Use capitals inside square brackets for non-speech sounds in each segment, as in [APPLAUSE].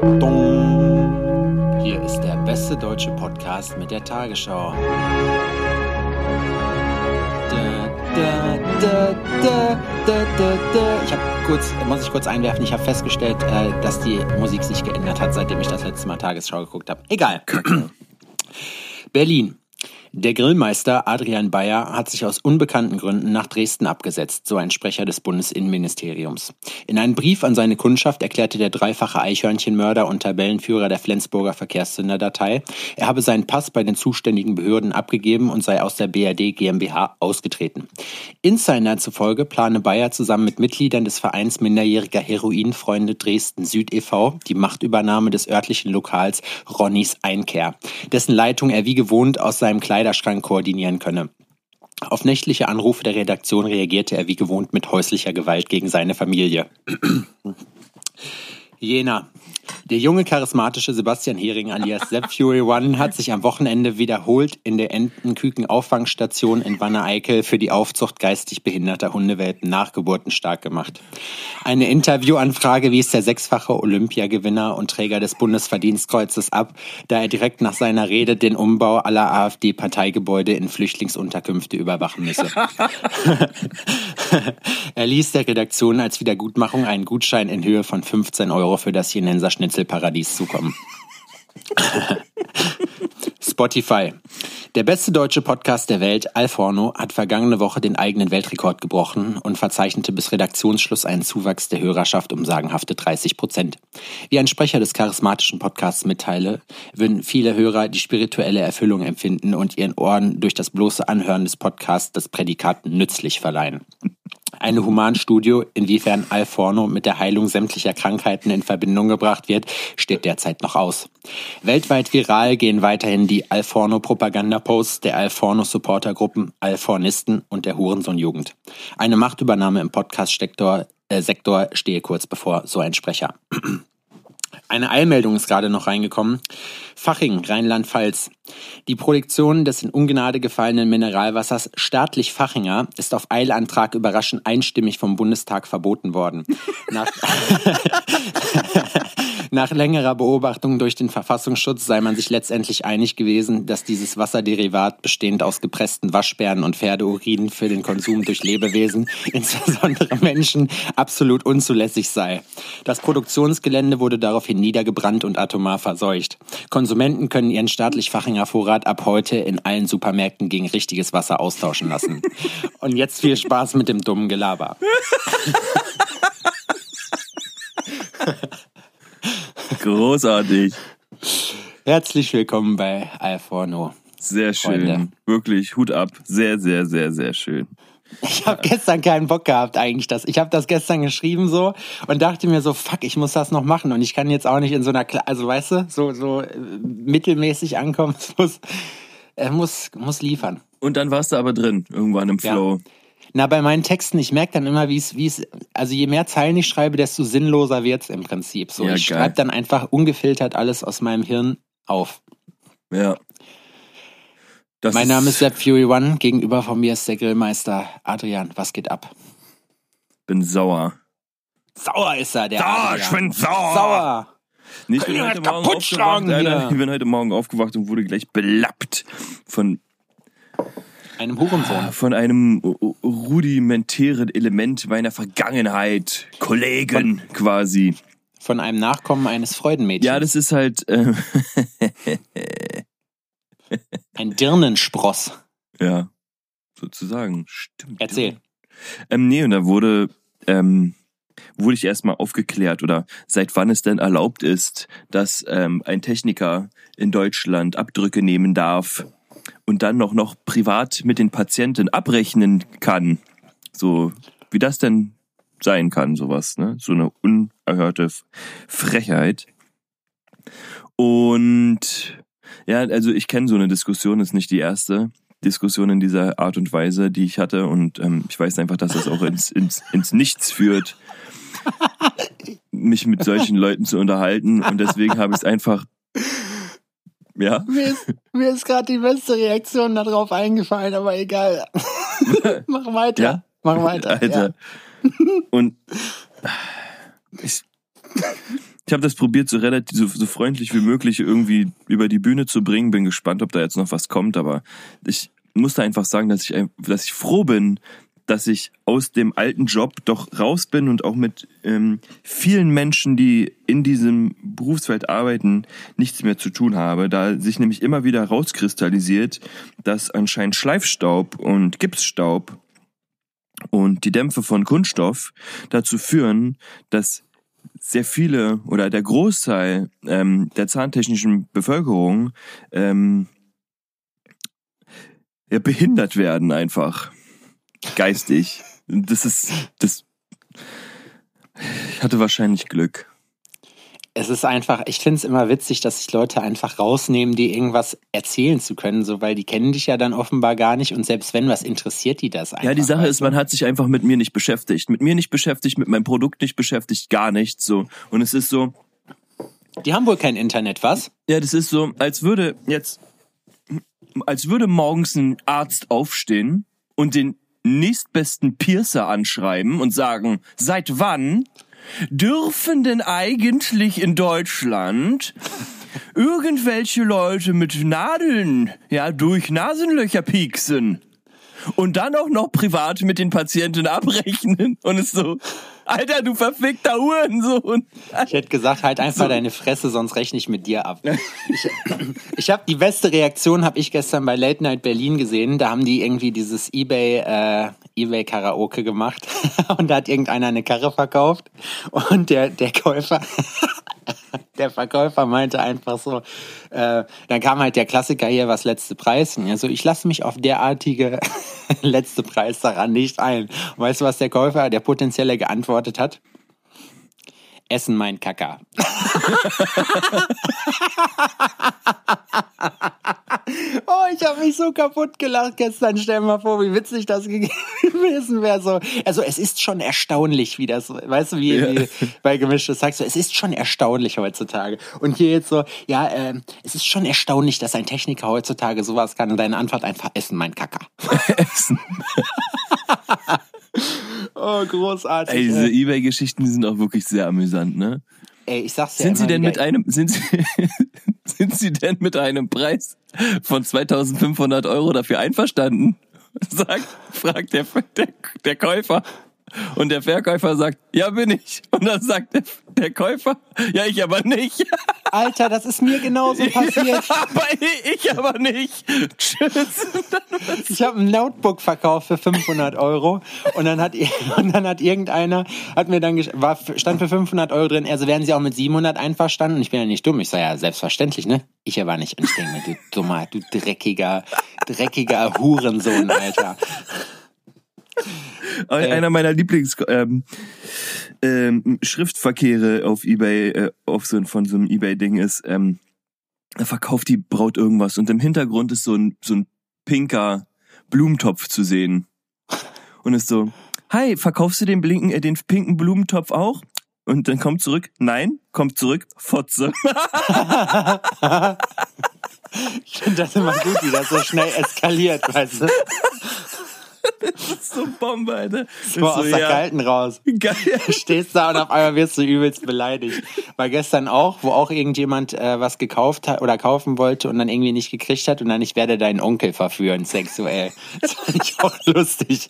Hier ist der beste deutsche Podcast mit der Tagesschau. Ich habe kurz, muss ich kurz einwerfen, ich habe festgestellt, äh, dass die Musik sich geändert hat, seitdem ich das letzte Mal Tagesschau geguckt habe. Egal. [CLEARS THROAT] Berlin. Der Grillmeister Adrian Bayer hat sich aus unbekannten Gründen nach Dresden abgesetzt, so ein Sprecher des Bundesinnenministeriums. In einem Brief an seine Kundschaft erklärte der dreifache Eichhörnchenmörder und Tabellenführer der Flensburger Verkehrssünderdatei, er habe seinen Pass bei den zuständigen Behörden abgegeben und sei aus der BRD GmbH ausgetreten. Insider zufolge plane Bayer zusammen mit Mitgliedern des Vereins minderjähriger Heroinfreunde Dresden Süd e.V. die Machtübernahme des örtlichen Lokals Ronnys Einkehr, dessen Leitung er wie gewohnt aus seinem kleinen Kleiderschrank koordinieren könne. Auf nächtliche Anrufe der Redaktion reagierte er wie gewohnt mit häuslicher Gewalt gegen seine Familie. Jena. Der junge, charismatische Sebastian Hering alias Sepp Fury One hat sich am Wochenende wiederholt in der Entenküken-Auffangstation in Wanne-Eickel für die Aufzucht geistig behinderter Hundewelpen Nachgeburten stark gemacht. Eine Interviewanfrage wies der sechsfache Olympiagewinner und Träger des Bundesverdienstkreuzes ab, da er direkt nach seiner Rede den Umbau aller AfD-Parteigebäude in Flüchtlingsunterkünfte überwachen müsse. [LAUGHS] [LAUGHS] er ließ der Redaktion als Wiedergutmachung einen Gutschein in Höhe von 15 Euro für das Jenenser Schnitzelparadies zukommen. [LAUGHS] Spotify. Der beste deutsche Podcast der Welt, Alforno, hat vergangene Woche den eigenen Weltrekord gebrochen und verzeichnete bis Redaktionsschluss einen Zuwachs der Hörerschaft um sagenhafte 30 Prozent. Wie ein Sprecher des charismatischen Podcasts mitteile, würden viele Hörer die spirituelle Erfüllung empfinden und ihren Ohren durch das bloße Anhören des Podcasts das Prädikat nützlich verleihen. Eine Humanstudio, inwiefern Alforno mit der Heilung sämtlicher Krankheiten in Verbindung gebracht wird, steht derzeit noch aus. Weltweit viral gehen weiterhin die Alforno-Propaganda-Posts der Alforno-Supportergruppen, Alfornisten und der Hurensohn-Jugend. Eine Machtübernahme im Podcast-Sektor äh, stehe kurz bevor, so ein Sprecher. Eine Eilmeldung ist gerade noch reingekommen. Faching, Rheinland-Pfalz. Die Produktion des in Ungnade gefallenen Mineralwassers staatlich Fachinger ist auf Eilantrag überraschend einstimmig vom Bundestag verboten worden. Nach [LAUGHS] Nach längerer Beobachtung durch den Verfassungsschutz sei man sich letztendlich einig gewesen, dass dieses Wasserderivat bestehend aus gepressten Waschbären und Pferdeurin für den Konsum durch Lebewesen, insbesondere Menschen, absolut unzulässig sei. Das Produktionsgelände wurde daraufhin niedergebrannt und atomar verseucht. Konsumenten können ihren staatlich Fachinger Vorrat ab heute in allen Supermärkten gegen richtiges Wasser austauschen lassen. [LAUGHS] Und jetzt viel Spaß mit dem dummen Gelaber. [LAUGHS] Großartig. Herzlich willkommen bei Alforno. Sehr schön. Freunde. Wirklich Hut ab. Sehr, sehr, sehr, sehr schön. Ich habe gestern keinen Bock gehabt eigentlich das. Ich habe das gestern geschrieben so und dachte mir so, fuck, ich muss das noch machen und ich kann jetzt auch nicht in so einer, Kla also weißt du, so so äh, mittelmäßig ankommen. [LAUGHS] Es muss, er muss muss liefern. Und dann warst du aber drin irgendwann im Flow. Ja. Na, bei meinen Texten, ich merke dann immer, wie es, wie es, also je mehr Zeilen ich schreibe, desto sinnloser wird's im Prinzip. So, ja, ich schreibe dann einfach ungefiltert alles aus meinem Hirn auf. Ja. Das mein Name ist Sepp Fury One. Gegenüber von mir ist der Grillmeister Adrian. Was geht ab? Bin sauer. Sauer ist er, der. Sauer, ich bin sauer. Sauer. Nicht, ich, bin heute Morgen aufgewacht, Alter. ich bin heute Morgen aufgewacht und wurde gleich belappt von einem Hurensohn. Von einem rudimentären Element meiner Vergangenheit. Kollegen von, quasi. Von einem Nachkommen eines Freudenmädchens. Ja, das ist halt. Äh [LAUGHS] Ein Dirnenspross. Ja, sozusagen. Stimmt. Erzähl. Ähm, nee, und da wurde. Ähm, wurde ich erstmal aufgeklärt oder seit wann es denn erlaubt ist, dass ähm, ein Techniker in Deutschland Abdrücke nehmen darf und dann noch, noch privat mit den Patienten abrechnen kann. So, wie das denn sein kann, sowas, ne? So eine unerhörte Frechheit. Und ja, also ich kenne so eine Diskussion, ist nicht die erste Diskussion in dieser Art und Weise, die ich hatte. Und ähm, ich weiß einfach, dass das auch ins, ins, ins Nichts führt, mich mit solchen Leuten zu unterhalten. Und deswegen habe ich es einfach ja. Mir ist, mir ist gerade die beste Reaktion darauf eingefallen, aber egal. [LAUGHS] Mach weiter. Ja? Mach weiter. Alter. Ja. Und [LAUGHS] ich, Ich habe das probiert, so relativ so, so freundlich wie möglich irgendwie über die Bühne zu bringen. Bin gespannt, ob da jetzt noch was kommt, aber ich musste einfach sagen, dass ich, dass ich froh bin, dass ich aus dem alten Job doch raus bin und auch mit ähm, vielen Menschen, die in diesem Berufsfeld arbeiten, nichts mehr zu tun habe, da sich nämlich immer wieder rauskristallisiert, dass anscheinend Schleifstaub und Gipsstaub und die Dämpfe von Kunststoff dazu führen, dass sehr viele oder der Großteil ähm, der zahntechnischen Bevölkerung ähm, ja, behindert werden einfach geistig. Das ist, das, ich hatte wahrscheinlich Glück. Es ist einfach, ich finde es immer witzig, dass sich Leute einfach rausnehmen, die irgendwas erzählen zu können, so weil die kennen dich ja dann offenbar gar nicht und selbst wenn was interessiert die das einfach. Ja, die Sache ist, man hat sich einfach mit mir nicht beschäftigt, mit mir nicht beschäftigt, mit meinem Produkt nicht beschäftigt, gar nichts so. Und es ist so. Die haben wohl kein Internet, was? Ja, das ist so, als würde jetzt, als würde morgens ein Arzt aufstehen und den nächstbesten Piercer anschreiben und sagen, seit wann dürfen denn eigentlich in Deutschland irgendwelche Leute mit Nadeln ja durch Nasenlöcher pieksen und dann auch noch privat mit den Patienten abrechnen und es so Alter, du verfickter Hurensohn. Ich hätte gesagt, halt einfach so. deine Fresse, sonst rechne ich mit dir ab. Ich, ich habe die beste Reaktion habe ich gestern bei Late Night Berlin gesehen. Da haben die irgendwie dieses eBay äh, eBay Karaoke gemacht [LAUGHS] und da hat irgendeiner eine Karre verkauft und der der Käufer [LAUGHS] der Verkäufer meinte einfach so, äh, dann kam halt der Klassiker hier, was letzte Preis. Also ich lasse mich auf derartige [LAUGHS] letzte Preis daran nicht ein. Und weißt du, was der Käufer, der potenzielle geantwortet hat? Essen mein Kacker. [LAUGHS] oh, ich habe mich so kaputt gelacht gestern. Stell dir mal vor, wie witzig das [LAUGHS] gewesen wäre. So, also es ist schon erstaunlich, wie das, weißt du, wie, ja. wie bei gemischtes sagst du, es ist schon erstaunlich heutzutage. Und hier jetzt so, ja, äh, es ist schon erstaunlich, dass ein Techniker heutzutage sowas kann. Und deine Antwort einfach essen, mein Kacker. [LAUGHS] essen. Oh, großartig. Ey, diese Ebay-Geschichten, die sind auch wirklich sehr amüsant, ne? Ey, ich sag's ja Sind sie denn mit einem, sind sie, [LAUGHS] sind sie denn mit einem Preis von 2500 Euro dafür einverstanden? [LAUGHS] Sagt, fragt der, der, der Käufer. Und der Verkäufer sagt, ja, bin ich. Und dann sagt der, der Käufer, ja, ich aber nicht. Alter, das ist mir genauso passiert. Ja, aber ich aber nicht. Tschüss. Ich habe ein Notebook verkauft für 500 Euro und dann hat, und dann hat irgendeiner, hat mir dann, war, stand für 500 Euro drin, also wären sie auch mit 700 einverstanden? Und ich bin ja nicht dumm. Ich sage ja, selbstverständlich, ne? Ich aber nicht. Und ich denke mir, du dummer, du dreckiger, dreckiger Hurensohn, Alter. [LAUGHS] Äh, Einer meiner Lieblings ähm, ähm, Schriftverkehre auf eBay, äh, auf so von so einem eBay-Ding ist, ähm, da verkauft die Braut irgendwas und im Hintergrund ist so ein, so ein pinker Blumentopf zu sehen. Und ist so, hi, verkaufst du den, blinken, äh, den pinken Blumentopf auch? Und dann kommt zurück, nein, kommt zurück, Fotze. [LAUGHS] [LAUGHS] ich finde das immer gut, wie das so schnell eskaliert, weißt du? Das ist so Bombe, Alter. So, so aus der ja. Kalten raus. [LAUGHS] Geil. Du stehst da und auf einmal wirst du übelst beleidigt. War gestern auch, wo auch irgendjemand äh, was gekauft hat oder kaufen wollte und dann irgendwie nicht gekriegt hat und dann ich werde deinen Onkel verführen sexuell. [LAUGHS] Das fand ich auch lustig.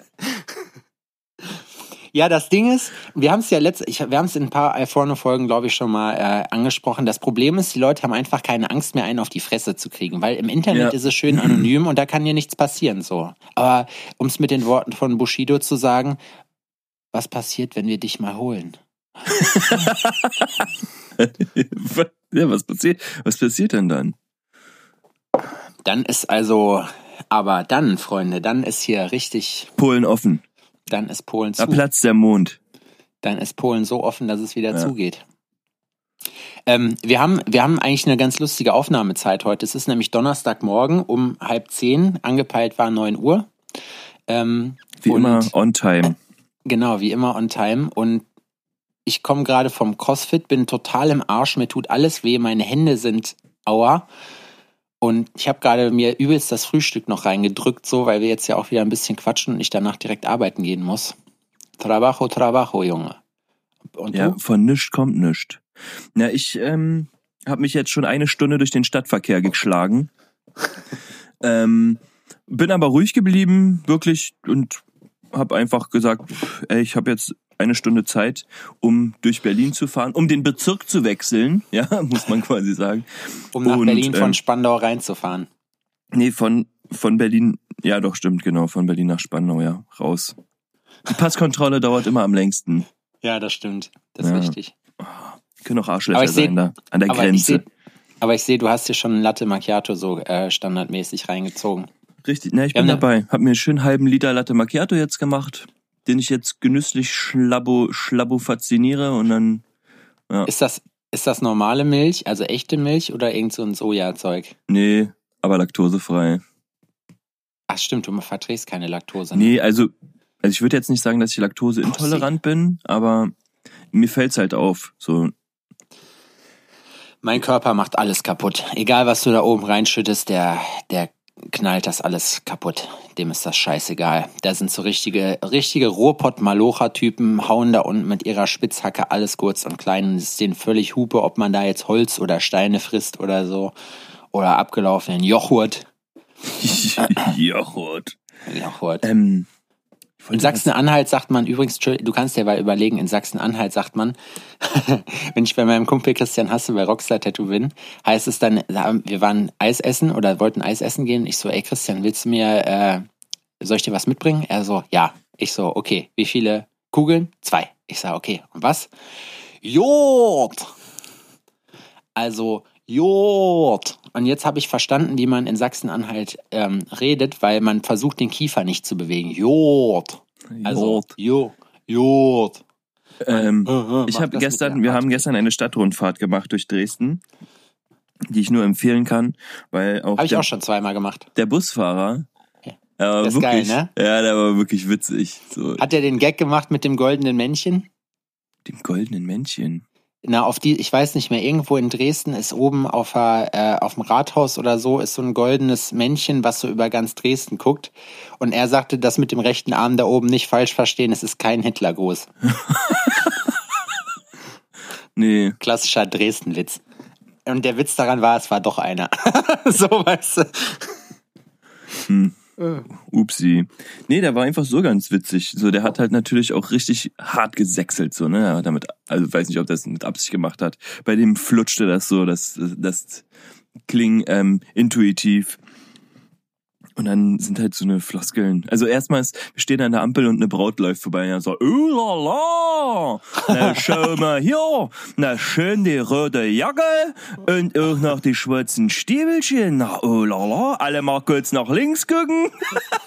Ja, das Ding ist, wir haben es ja letzt, ich, wir haben es in ein paar Alforno-Folgen, glaube ich, schon mal äh, angesprochen. Das Problem ist, die Leute haben einfach keine Angst mehr, einen auf die Fresse zu kriegen, weil im Internet ja. ist es schön [CLEARS THROAT] anonym und da kann dir nichts passieren, so. Aber um es mit den Worten von Bushido zu sagen, was passiert, wenn wir dich mal holen? [LAUGHS] ja, was passiert, was passiert denn dann? Dann ist also, aber dann, Freunde, dann ist hier richtig. Polen offen. Dann ist Polen zu. Da platzt der Mond. Dann ist Polen so offen, dass es wieder ja. zugeht. Ähm, wir, haben, wir haben eigentlich eine ganz lustige Aufnahmezeit heute. Es ist nämlich Donnerstagmorgen um halb zehn. Angepeilt war neun Uhr. Ähm, wie immer on time. Genau, wie immer on time. Und ich komme gerade vom CrossFit, bin total im Arsch, mir tut alles weh, meine Hände sind aua. Und ich habe gerade mir übelst das Frühstück noch reingedrückt, so, weil wir jetzt ja auch wieder ein bisschen quatschen und ich danach direkt arbeiten gehen muss. Trabajo, trabajo, Junge. Und Ja, du? von nischt kommt nischt. Na, ich ähm, habe mich jetzt schon eine Stunde durch den Stadtverkehr geschlagen. [LAUGHS] ähm, bin aber ruhig geblieben, wirklich, und habe einfach gesagt, ey, ich habe jetzt eine Stunde Zeit, um durch Berlin zu fahren, um den Bezirk zu wechseln, [LAUGHS] ja, muss man quasi sagen. Um nach Und, Berlin von ähm, Spandau reinzufahren. Nee, von, von Berlin, ja doch, stimmt, genau, von Berlin nach Spandau, ja, raus. Die Passkontrolle dauert immer am längsten. Ja, das stimmt. Das ist Ja. richtig. Können auch Arschlöcher ich seh- sein da, an der Aber ich Grenze. sehe, aber ich sehe, du hast dir schon einen Latte Macchiato so äh, standardmäßig reingezogen. Richtig, na, ich Wir bin haben dabei. Hab mir einen schönen halben Liter Latte Macchiato jetzt gemacht, den ich jetzt genüsslich schlabbo, schlabbo fasziniere und dann, Ist das, ist das normale Milch, also echte Milch oder irgend so ein Sojazeug? nee, aber laktosefrei. Ach stimmt, du verträgst keine Laktose. ne? Nee, also, also ich würde jetzt nicht sagen, dass ich laktoseintolerant bin, aber mir fällt's halt auf. So, Mein Körper macht alles kaputt. Egal, was du da oben reinschüttest, der, der knallt das alles kaputt. Dem ist das scheißegal. Da sind so richtige, richtige Ruhrpott-Malocha-Typen, hauen da unten mit ihrer Spitzhacke alles kurz und klein. Und es ist denen völlig Hupe, ob man da jetzt Holz oder Steine frisst oder so. Oder abgelaufenen Joghurt. [LAUGHS] Joghurt. Joghurt. Ähm, In Sachsen-Anhalt sagt man übrigens, du kannst dir mal überlegen, in Sachsen-Anhalt sagt man, [LAUGHS] wenn ich bei meinem Kumpel Christian Hasse bei Rockstar Tattoo bin, heißt es dann, wir waren Eis essen oder wollten Eis essen gehen. Ich so, ey Christian, willst du mir, äh, soll ich dir was mitbringen? Er so, ja. Ich so, okay, wie viele Kugeln? Zwei. Ich sag, okay, und was? Jod! Also, Jod! Und jetzt habe ich verstanden, wie man in Sachsen-Anhalt ähm, redet, weil man versucht, den Kiefer nicht zu bewegen. Jod! Also, Jo, Jod. Ähm, Äh, ich mach habe das gestern, wir haben gestern eine Stadtrundfahrt gemacht durch Dresden, die ich nur empfehlen kann, weil auch Habe ich der, auch schon zweimal gemacht. der Busfahrer, Ja. er war Das ist geil, ne? ja, der war wirklich witzig. So, Hat er den Gag gemacht mit dem goldenen Männchen? dem goldenen Männchen. Na, auf die, ich weiß nicht mehr, irgendwo in Dresden ist oben auf, der, äh, auf dem Rathaus oder so, ist so ein goldenes Männchen, was so über ganz Dresden guckt. Und er sagte, das mit dem rechten Arm da oben nicht falsch verstehen, es ist kein Hitlergruß. [LAUGHS] Nee, Klassischer Dresden-Witz. Und der Witz daran war, es war doch einer. [LAUGHS] so, weißt du. Hm. Upsi. Nee, der war einfach so ganz witzig. So, der hat halt natürlich auch richtig hart gesächselt, so, ne? Damit, also weiß nicht, ob das mit Absicht gemacht hat. Bei dem flutschte das so, das, das kling ähm, intuitiv. Und dann sind halt so eine Floskeln. Also erstmal ist, wir stehen an der Ampel und eine Braut läuft vorbei und er so, oh la la, na schau mal hier, na schön die rote Jacke und auch noch die schwarzen Stiebelchen, na oh la la, alle mal kurz nach links gucken. [LAUGHS]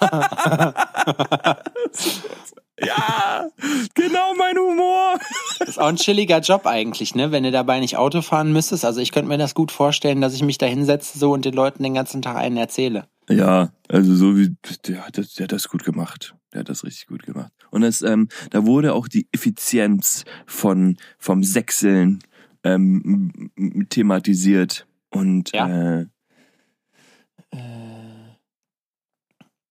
ja, genau mein Humor. Ist auch ein chilliger Job eigentlich, ne? Wenn du dabei nicht Auto fahren müsstest. Also ich könnte mir das gut vorstellen, dass ich mich da hinsetze so und den Leuten den ganzen Tag einen erzähle. Ja, also so wie der hat das, der hat das gut gemacht. Der hat das richtig gut gemacht. Und das, ähm, da wurde auch die Effizienz von vom Sechseln ähm, thematisiert und Ja. äh, äh,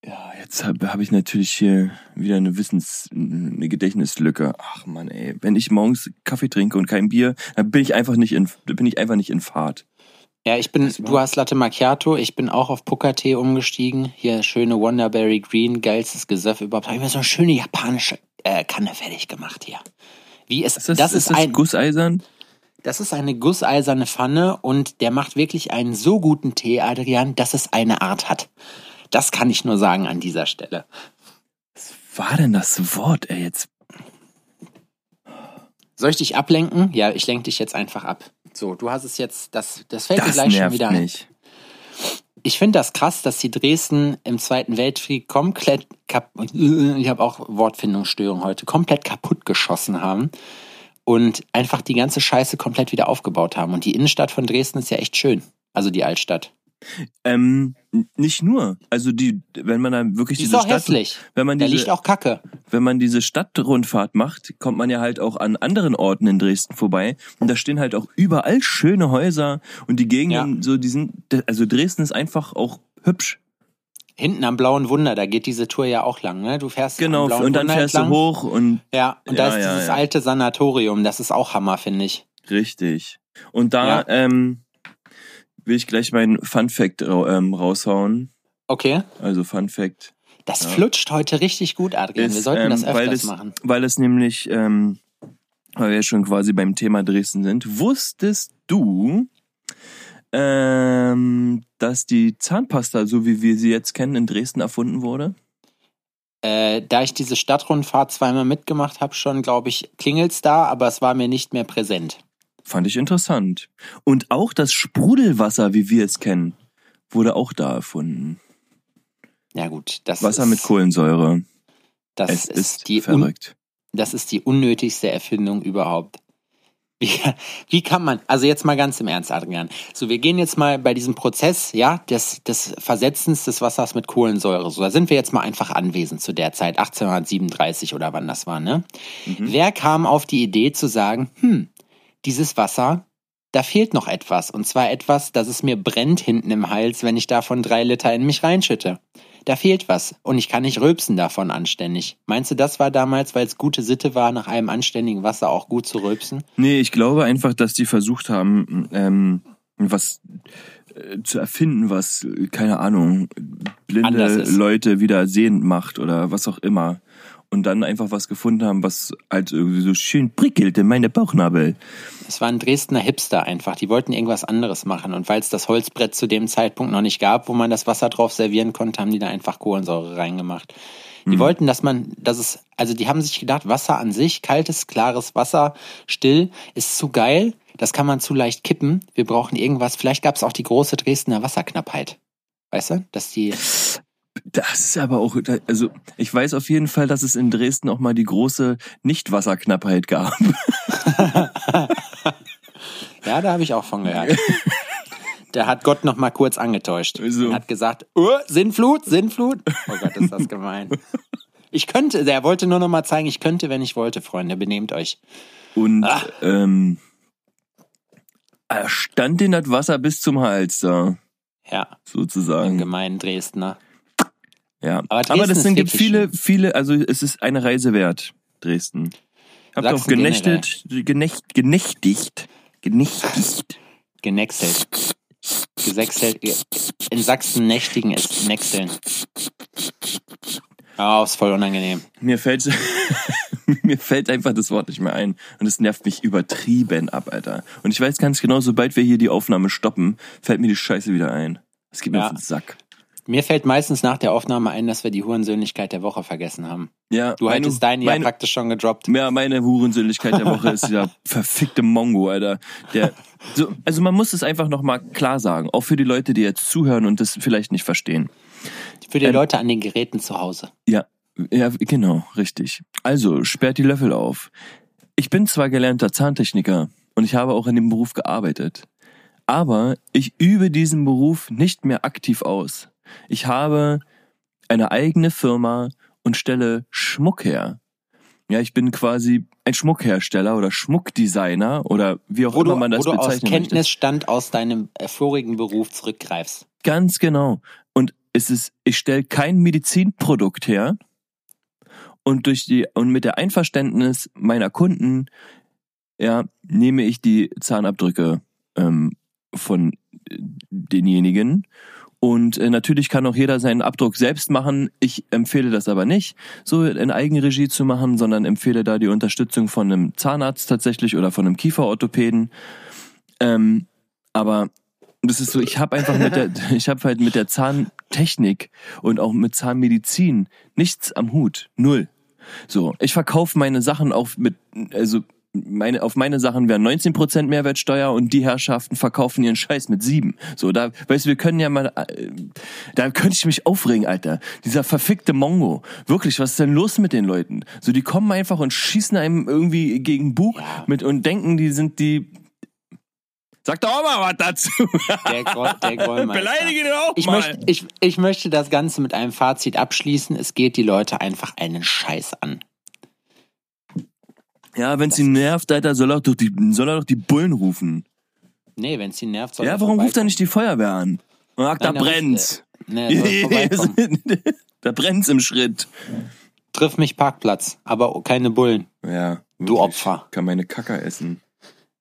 ja, jetzt habe hab ich natürlich hier wieder eine Wissens, eine Gedächtnislücke. Ach man, ey, wenn ich morgens Kaffee trinke und kein Bier, dann bin ich einfach nicht in, bin ich einfach nicht in Fahrt. Ja, ich bin, du hast Latte Macchiato, ich bin auch auf Puckertee umgestiegen. Hier schöne Wonderberry Green, geilstes Gesöff überhaupt. Habe ich mir so eine schöne japanische äh, Kanne fertig gemacht hier. Wie ist, Ist das, das, ist ist, das ein, gusseisern? das ist eine gusseiserne Pfanne und der macht wirklich einen so guten Tee, Adrian, dass es eine Art hat. Das kann ich nur sagen an dieser Stelle. War denn das Wort, ey, jetzt? Soll ich dich ablenken? Ja, ich lenke dich jetzt einfach ab. So, du hast es jetzt, das, das fällt dir Das gleich schon wieder ein. mich. Ich finde das krass, dass die Dresden im Zweiten Weltkrieg komplett kap ich habe auch Wortfindungsstörung heute, komplett kaputt geschossen haben und einfach die ganze Scheiße komplett wieder aufgebaut haben. Und die Innenstadt von Dresden ist ja echt schön. Also die Altstadt. Ähm, nicht nur. Also die, wenn man dann wirklich Die ist diese doch Stadt, hässlich. wenn man Da liegt diese, auch Kacke. wenn man diese Stadtrundfahrt macht, kommt man ja halt auch an anderen Orten in Dresden vorbei. Und da stehen halt auch überall schöne Häuser und die Gegenden, so, die sind, also Dresden ist einfach auch hübsch. Hinten am Blauen Wunder, da geht diese Tour ja auch lang, ne? Du fährst Genau, am Blauen und dann Wunder fährst entlang. du hoch und Ja, und Ja, da ist ja, dieses ja. alte Sanatorium, das ist auch Hammer, finde ich. richtig. Und da Ja. ähm, will ich gleich meinen Fun Fact ähm, raushauen. Okay. Also Fun Fact. Das Ja. flutscht heute richtig gut, Adrian. Wir ist, sollten das ähm, weil öfters es, machen. Weil es nämlich, ähm, weil wir schon quasi beim Thema Dresden sind, wusstest du, ähm, dass die Zahnpasta, so wie wir sie jetzt kennen, in Dresden erfunden wurde? Äh, da ich diese Stadtrundfahrt zweimal mitgemacht habe, schon, glaube ich, klingelt's da, aber es war mir nicht mehr präsent. Fand ich interessant. Und auch das Sprudelwasser, wie wir es kennen, wurde auch da erfunden. Ja gut, das Wasser ist, mit Kohlensäure. das es ist, ist die verrückt. das ist die unnötigste Erfindung überhaupt. [LAUGHS] Wie, wie kann man, also jetzt mal ganz im Ernst, Adrian. So, wir gehen jetzt mal bei diesem Prozess, ja, des, des Versetzens des Wassers mit Kohlensäure. So, da sind wir jetzt mal einfach anwesend zu der Zeit, 1837 oder wann das war, ne? Mhm. Wer kam auf die Idee zu sagen, hm, dieses Wasser, da fehlt noch etwas. Und zwar etwas, dass es mir brennt hinten im Hals, wenn ich davon drei Liter in mich reinschütte. Da fehlt was. Und ich kann nicht rülpsen davon anständig. Meinst du, das war damals, weil es gute Sitte war, nach einem anständigen Wasser auch gut zu rülpsen? Nee, ich glaube einfach, dass die versucht haben, ähm, was äh, zu erfinden, was, äh, keine Ahnung, blinde. Leute wieder sehend macht oder was auch immer. Und dann einfach was gefunden haben, was halt irgendwie so schön prickelt in meine Bauchnabel. Es waren Dresdner Hipster einfach. Die wollten irgendwas anderes machen. Und weil es das Holzbrett zu dem Zeitpunkt noch nicht gab, wo man das Wasser drauf servieren konnte, haben die da einfach Kohlensäure reingemacht. Die wollten, dass man, dass es, also die haben sich gedacht, Wasser an sich, kaltes, klares Wasser, still, ist zu geil. Das kann man zu leicht kippen. Wir brauchen irgendwas. Vielleicht gab es auch die große Dresdner Wasserknappheit. Weißt du? Dass die, Das ist aber auch, also ich weiß auf jeden Fall, dass es in Dresden auch mal die große Nichtwasserknappheit gab. [LAUGHS] ja, da habe ich auch von gehört. Da hat Gott noch mal kurz angetäuscht. So. Und hat gesagt, oh, Sinnflut, Sinnflut. Oh Gott, ist das gemein. Ich könnte, er wollte nur noch mal zeigen, ich könnte, wenn ich wollte, Freunde, benehmt euch. Und Ah. ähm, er stand in das Wasser bis zum Hals da, Ja, im sozusagen. gemeinen Dresdner. Ja, Aber aber, Dresden das ist sind, gibt viele, viele, also es ist eine Reise wert, Dresden. Habt auch genächtet, genächt, genächtigt, genächtigt. Genächselt. Gesächselt. In Sachsen nächtigen ist Nächseln. Ah, ist voll unangenehm. Mir fällt, [LAUGHS] mir fällt einfach das Wort nicht mehr ein. Und es nervt mich übertrieben ab, Alter. Und ich weiß ganz genau, sobald wir hier die Aufnahme stoppen, fällt mir die Scheiße wieder ein. Es geht mir Ja. auf den Sack. Mir fällt meistens nach der Aufnahme ein, dass wir die Hurensöhnlichkeit der Woche vergessen haben. Ja, Du meine- hattest deine ja meine- praktisch schon gedroppt. Ja, meine Hurensöhnlichkeit der Woche ist dieser [LAUGHS] verfickte Mongo, Alter. Der, so, also man muss es einfach nochmal klar sagen, auch für die Leute, die jetzt zuhören und das vielleicht nicht verstehen. Für die Ähm, Leute an den Geräten zu Hause. Ja, ja, genau, richtig. Also, sperrt die Löffel auf. Ich bin zwar gelernter Zahntechniker und ich habe auch in dem Beruf gearbeitet, aber ich übe diesen Beruf nicht mehr aktiv aus. Ich habe eine eigene Firma und stelle Schmuck her. Ja, ich bin quasi ein Schmuckhersteller oder Schmuckdesigner oder wie auch Wo immer man das wo du aus. Kenntnisstand aus deinem vorigen Beruf zurückgreifst. Ganz genau. Und es ist, ich stelle kein Medizinprodukt her. Und durch die, und mit der Einverständnis meiner Kunden, ja, nehme ich die Zahnabdrücke ähm, von äh, denjenigen. Und äh, natürlich kann auch jeder seinen Abdruck selbst machen. Ich empfehle das aber nicht, so in Eigenregie zu machen, sondern empfehle da die Unterstützung von einem Zahnarzt tatsächlich oder von einem Kieferorthopäden. Ähm, aber das ist so, ich habe einfach mit der, [LAUGHS] ich habe halt mit der Zahntechnik und auch mit Zahnmedizin nichts am Hut, null. So, ich verkaufe meine Sachen auch mit, also meine, auf meine Sachen wären 19% Mehrwertsteuer und die Herrschaften verkaufen ihren Scheiß mit sieben. So, da, weißt du, wir können ja mal, äh, da könnte ich mich aufregen, Alter. Dieser verfickte Mongo. Wirklich, was ist denn los mit den Leuten? So, die kommen einfach und schießen einem irgendwie gegen Bug Ja. mit und denken, die sind die, Sag doch auch mal was dazu. Der, Groll, der Grollmeister. Beleidige den auch Ich mal. möchte, ich, ich möchte das Ganze mit einem Fazit abschließen. Es geht die Leute einfach einen Scheiß an. Ja, wenn sie nervt, Alter, soll er doch die, soll er doch die Bullen rufen. Nee, wenn es ihn nervt, soll ja, er warum ruft er vorbeikommen. nicht die Feuerwehr an? Ach, da Nein, er ruft, brennt's. äh, Nee, er soll [LAUGHS] vorbeikommen. da brennt's im Schritt. Triff mich Parkplatz, aber keine Bullen. Ja. Du wirklich. Opfer. Kann meine Kacker essen.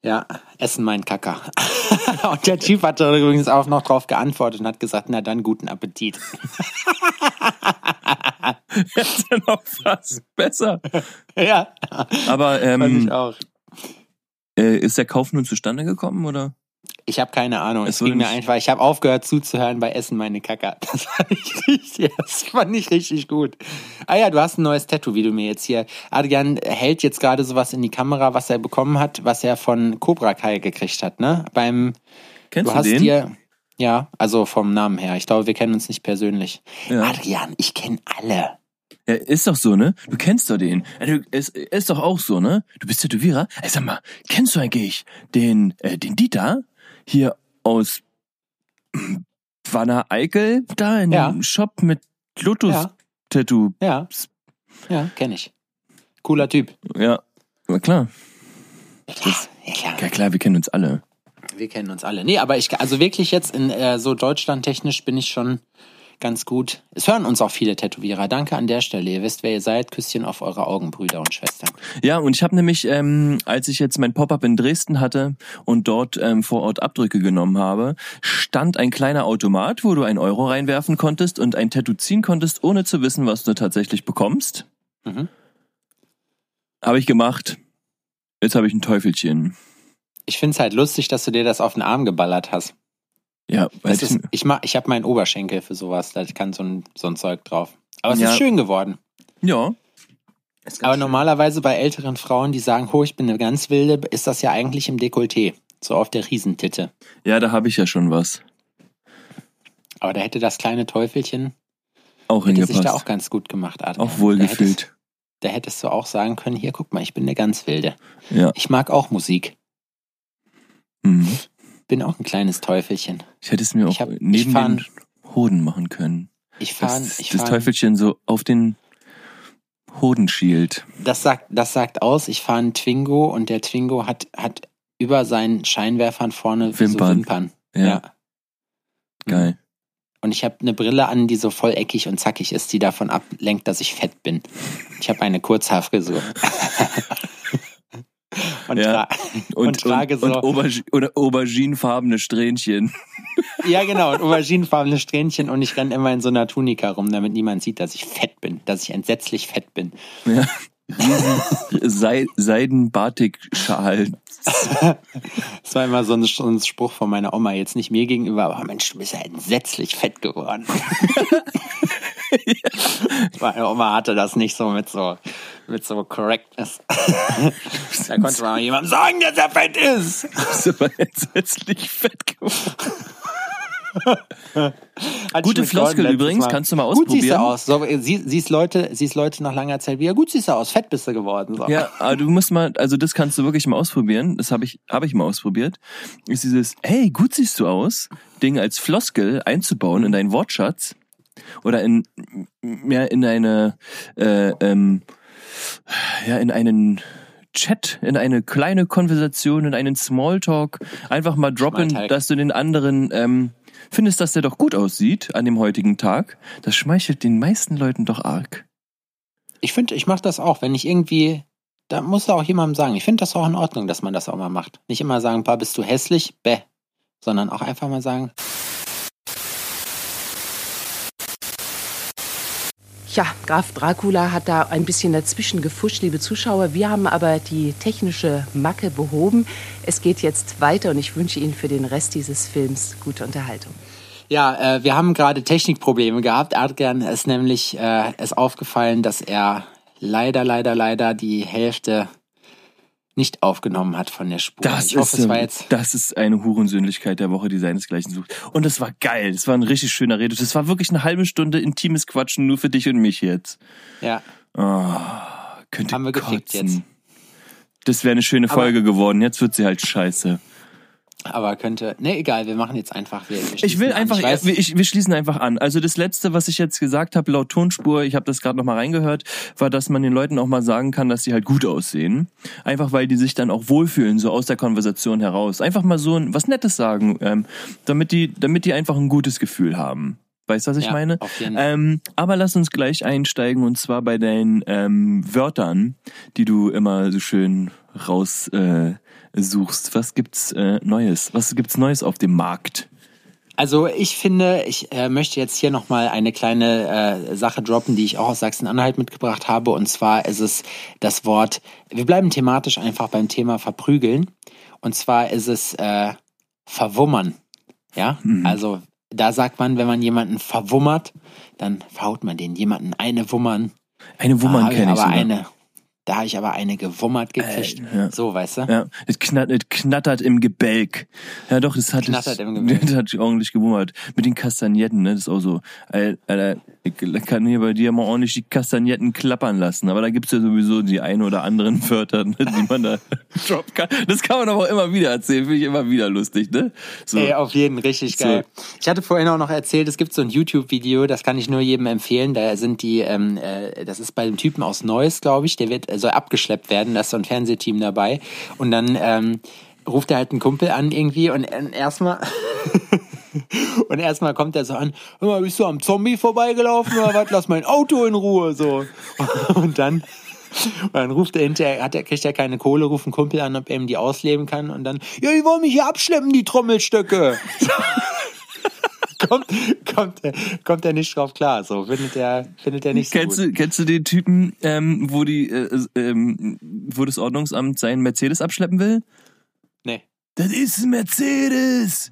Ja, essen meinen Kacker. [LAUGHS] und der Typ hat übrigens auch noch drauf geantwortet und hat gesagt, na dann guten Appetit. [LAUGHS] Ja noch fast besser. ja, Aber ähm, ich auch. äh, ist der Kauf nun zustande gekommen oder? Ich habe keine Ahnung. Es Es ging mir einfach. Ich habe aufgehört zuzuhören bei Essen meine Kacker. [LAUGHS] Das fand ich richtig, das fand ich richtig gut. Ah ja, du hast ein neues Tattoo, wie du mir jetzt hier. Adrian hält jetzt gerade sowas in die Kamera, was er bekommen hat, was er von Cobra Kai gekriegt hat, ne? Beim Kennst du du, hast den? dir ja, also vom Namen her. Ich glaube, wir kennen uns nicht persönlich. ja. Adrian, ich kenne alle. ja, ist doch so, ne? Du kennst doch den. Ist, ist doch auch so, ne? Du bist Tätowierer. Ey, sag mal, kennst du eigentlich den, äh, den Dieter hier aus Wanner Eickel da in Ja. dem Shop mit Lotus-Tattoo? Ja. Ja, kenne ich. Cooler Typ. Ja. Na klar. Ja, klar. Ja, klar. Ja klar, wir kennen uns alle. Wir kennen uns alle. Nee, aber ich, also wirklich jetzt in äh, so deutschlandtechnisch bin ich schon ganz gut. Es hören uns auch viele Tätowierer. Danke an der Stelle. Ihr wisst, wer ihr seid. Küsschen auf eure Augen, Brüder und Schwestern. Ja, und ich habe nämlich, ähm, als ich jetzt mein Pop-up in Dresden hatte und dort ähm, vor Ort Abdrücke genommen habe, stand ein kleiner Automat, wo du einen Euro reinwerfen konntest und ein Tattoo ziehen konntest, ohne zu wissen, was du tatsächlich bekommst. Mhm. Habe ich gemacht. Jetzt habe ich ein Teufelchen. Ich find's halt lustig, dass du dir das auf den Arm geballert hast. Ja, weil Das ist, ich mach, ich habe meinen Oberschenkel für sowas. Da kann so ein, so ein Zeug drauf. Aber es Ja. ist schön geworden. ja. Aber normalerweise bei älteren Frauen, die sagen, ho, ich bin eine ganz wilde, ist das ja eigentlich im Dekolleté. So auf der Riesentitte. Ja, da habe ich ja schon was. Aber da hätte das kleine Teufelchen, Auch hätte sich da hingepasst. auch ganz gut gemacht, Adrian. Auch wohlgefühlt. Da hättest, da hättest du auch sagen können, hier, guck mal, ich bin eine ganz wilde. Ja. Ich mag auch Musik. Mhm. Bin auch ein kleines Teufelchen. Ich hätte es mir auch hab- neben fahr- den Hoden machen können. Ich fahre, Das, ich das fahr, Teufelchen so auf den Hoden schielt. das sagt, das sagt aus, ich fahre einen Twingo und der Twingo hat, hat über seinen Scheinwerfern vorne Wimpern. so Wimpern. Ja, geil. Und ich habe eine Brille an, die so volleckig und zackig ist, die davon ablenkt, dass ich fett bin. Ich habe eine Kurzhaarfrisur. [LAUGHS] und, Ja. tra und trage und, so. und Auberg oder auberginefarbene Strähnchen. Ja, genau, und auberginefarbene Strähnchen und ich renne immer in so einer Tunika rum, damit niemand sieht, dass ich fett bin, dass ich entsetzlich fett bin. Ja. [LAUGHS] Sei Seidenbatik-Schal. [LAUGHS] Das war immer so ein, so ein Spruch von meiner Oma, jetzt nicht mir gegenüber, aber Mensch, du bist ja entsetzlich fett geworden. [LAUGHS] [LAUGHS] Meine Oma hatte das nicht so mit so, mit so Correctness. da konnte man jemandem sagen, dass er fett ist. Ist aber entsetzlich fett geworden. [LAUGHS] Gute Floskel übrigens, kannst du mal Gut siehst du ausprobieren. aus. So, sie, siehst Leute, siehst Leute nach langer Zeit wieder, gut siehst du aus, fett bist du geworden. So. Ja, aber du musst mal, also das kannst du wirklich mal ausprobieren. Das habe ich, habe ich mal ausprobiert. Ist dieses, hey, gut siehst du aus, Ding als Floskel einzubauen in deinen Wortschatz oder in mehr in eine, äh, ähm, ja, in einen Chat, in eine kleine Konversation, in einen Smalltalk, einfach mal droppen, dass du den anderen ähm, findest, dass der doch gut aussieht an dem heutigen Tag. Das schmeichelt den meisten Leuten doch arg. Ich finde, ich mache das auch, wenn ich irgendwie, da muss auch jemandem sagen, ich finde das auch in Ordnung, dass man das auch mal macht. Nicht immer sagen, pa, bist du hässlich, bäh, sondern auch einfach mal sagen, Ja, Graf Dracula hat da ein bisschen dazwischen gefuscht, liebe Zuschauer. Wir haben aber die technische Macke behoben. Es geht jetzt weiter und ich wünsche Ihnen für den Rest dieses Films gute Unterhaltung. Ja, äh, wir haben gerade Technikprobleme gehabt. Adrian ist nämlich äh, ist aufgefallen, dass er leider, leider, leider die Hälfte nicht aufgenommen hat von der Spur. Das ich hoffe, ist, es war jetzt. das ist eine Hurensöhnlichkeit der Woche, die seinesgleichen sucht. Und das war geil. Das war ein richtig schöner Rede. Das war wirklich eine halbe Stunde intimes Quatschen nur für dich und mich jetzt. Ja, Oh, könnte Haben wir kotzen. jetzt. Das wäre eine schöne Aber- Folge geworden. Jetzt wird sie halt scheiße. Aber könnte. Ne, egal, wir machen jetzt einfach. Wir, wir Ich will an. einfach, Ich weiß, wir, ich, wir schließen einfach an. Also das Letzte, was ich jetzt gesagt habe, laut Tonspur, ich habe das gerade noch mal reingehört, war, dass man den Leuten auch mal sagen kann, dass sie halt gut aussehen. Einfach weil die sich dann auch wohlfühlen, so aus der Konversation heraus. Einfach mal so ein, was Nettes sagen, ähm, damit die, damit die einfach ein gutes Gefühl haben. Weißt du, was ich Ja, meine? Ähm, aber lass uns gleich einsteigen und zwar bei deinen ähm, Wörtern, die du immer so schön raus äh, suchst. Was gibt's äh, Neues? Was gibt's Neues auf dem Markt? Also ich finde, ich äh, möchte jetzt hier nochmal eine kleine äh, Sache droppen, die ich auch aus Sachsen-Anhalt mitgebracht habe. Und zwar ist es das Wort, wir bleiben thematisch einfach beim Thema verprügeln. Und zwar ist es äh, verwummern. Ja, also da sagt man, wenn man jemanden verwummert, dann verhaut man den jemanden eine wummern. Eine Wummern ich kenne ich aber sogar. eine, da habe ich aber eine gewummert gekriegt. Äh, ja. So, weißt du? Ja, es knattert, knattert im Gebälk. Ja, doch, das hat Knattert es, im Gebälk. [LAUGHS] Das hat ordentlich gewummert. Mit den Kastagnetten, ne, das ist auch so. Al- Alter, ich kann hier bei dir mal ordentlich die Kastagnetten klappern lassen. Aber da gibt's ja sowieso die ein oder anderen Wörter, ne, die man da [LAUGHS] droppen kann. Das kann man aber auch immer wieder erzählen, finde ich immer wieder lustig, ne? So. Ey, auf jeden richtig So. geil. Ich hatte vorhin auch noch erzählt, es gibt so ein YouTube-Video, das kann ich nur jedem empfehlen. Da sind die, ähm, äh, das ist bei dem Typen aus Neuss, glaube ich, der wird äh, soll abgeschleppt werden. Da ist so ein Fernsehteam dabei und dann ähm, ruft er halt einen Kumpel an irgendwie und äh, erstmal [LAUGHS] [LAUGHS] und erstmal kommt er so an, hör mal, bist du am Zombie vorbeigelaufen oder was? Lass mein Auto in Ruhe so. [LAUGHS] Und dann und dann ruft er hinterher, hat er, kriegt er keine Kohle, ruft einen Kumpel an, ob er ihm die ausleben kann und dann, ja, die wollen mich hier abschleppen, die Trommelstöcke. [LAUGHS] kommt, kommt, er- kommt er nicht drauf klar, so, findet er, findet er nicht so Kennst gut. du, kennst du den Typen, ähm, wo die, äh, ähm, wo das Ordnungsamt seinen Mercedes abschleppen will? Nee. Das ist ein Mercedes.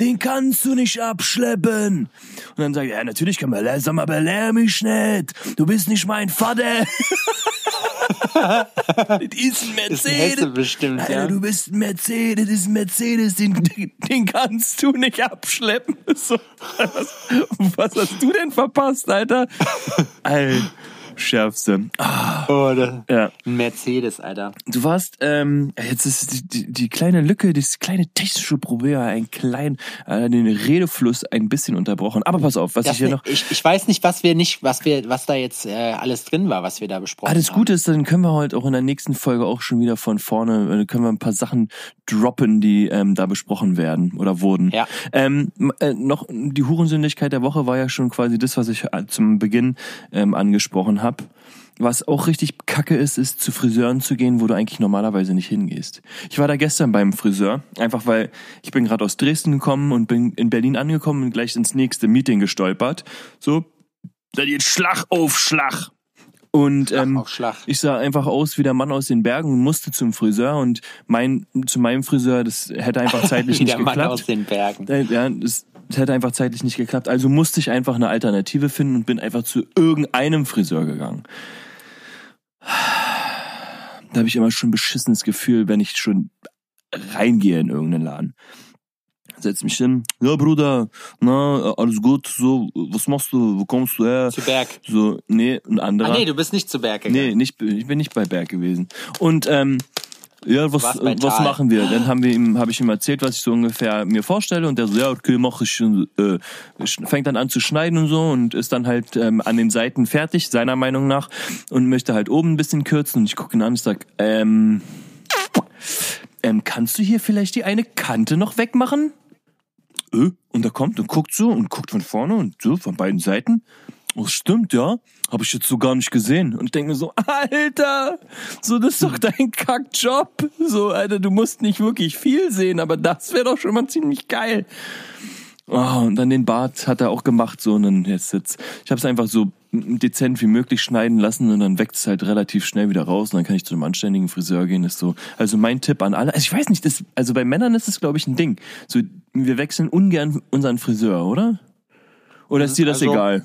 Den kannst du nicht abschleppen. Und dann sagt er, ja, natürlich kann man, sag mal, belehr mich nicht. Du bist nicht mein Vater. [LAUGHS] das ist ein Ist Mercedes. bestimmt, Alter, ja. du bist ein Mercedes, das ist ein Mercedes, den, den, den kannst du nicht abschleppen. [LAUGHS] So, was, was hast du denn verpasst, Alter? Alter, [LAUGHS] schärfste. Ah, Oh, da, ja. Mercedes, Alter. Du warst, ähm, jetzt ist die, die, die kleine Lücke, das kleine technische Problem, ein klein, äh, den Redefluss ein bisschen unterbrochen. Aber pass auf, was Das ich hier ne- noch. ich, ich weiß nicht, was wir nicht, was wir, was da jetzt äh, alles drin war, was wir da besprochen Alles haben. Gute ist, dann können wir heute auch in der nächsten Folge auch schon wieder von vorne, äh, können wir ein paar Sachen droppen, die ähm, da besprochen werden oder wurden. Ja. Ähm, äh, noch die Hurensündigkeit der Woche war ja schon quasi das, was ich äh, zum Beginn ähm, angesprochen habe. Was auch richtig kacke ist, ist zu Friseuren zu gehen, wo du eigentlich normalerweise nicht hingehst. Ich war da gestern beim Friseur, einfach weil ich bin gerade aus Dresden gekommen und bin in Berlin angekommen und gleich ins nächste Meeting gestolpert. So, da geht Schlag auf Schlag. Und ähm, auf Schlag. ich sah einfach aus wie der Mann aus den Bergen und musste zum Friseur und mein zu meinem Friseur, das hätte einfach [LAUGHS] zeitlich Wie nicht der Mann geklappt. aus den Bergen. Äh, Ja, das, das hätte einfach zeitlich nicht geklappt. Also musste ich einfach eine Alternative finden und bin einfach zu irgendeinem Friseur gegangen. Da habe ich immer schon ein beschissenes Gefühl, wenn ich schon reingehe in irgendeinen Laden. Setz mich hin. Ja, Bruder, na, alles gut, so, was machst du, wo kommst du her? Zu Berg. So, nee, ein anderer. Ah nee, du bist nicht zu Berg Nee, gegangen. nicht, ich bin nicht bei Berg gewesen. Und ähm, ja, was, was machen wir? Dann haben wir ihm, habe ich ihm erzählt, was ich so ungefähr mir vorstelle und der so, ja, okay, mach ich, äh, fängt dann an zu schneiden und so und ist dann halt ähm, an den Seiten fertig, seiner Meinung nach, und möchte halt oben ein bisschen kürzen und ich gucke ihn an und sag, ähm, ähm, kannst du hier vielleicht die eine Kante noch wegmachen? Äh? Und er kommt und guckt so und guckt von vorne und so von beiden Seiten. Oh, stimmt, ja. Habe ich jetzt so gar nicht gesehen. Und ich denke mir so, Alter, so, das ist doch dein Kackjob. So, Alter, du musst nicht wirklich viel sehen, aber das wäre doch schon mal ziemlich geil. Oh, und dann den Bart hat er auch gemacht, so, und dann jetzt, jetzt, ich habe es einfach so dezent wie möglich schneiden lassen und dann wächst es halt relativ schnell wieder raus und dann kann ich zu einem anständigen Friseur gehen, ist so. Also mein Tipp an alle, also ich weiß nicht, das, also bei Männern ist das, glaube ich, ein Ding. So, wir wechseln ungern unseren Friseur, oder? Oder ist dir das Also, egal?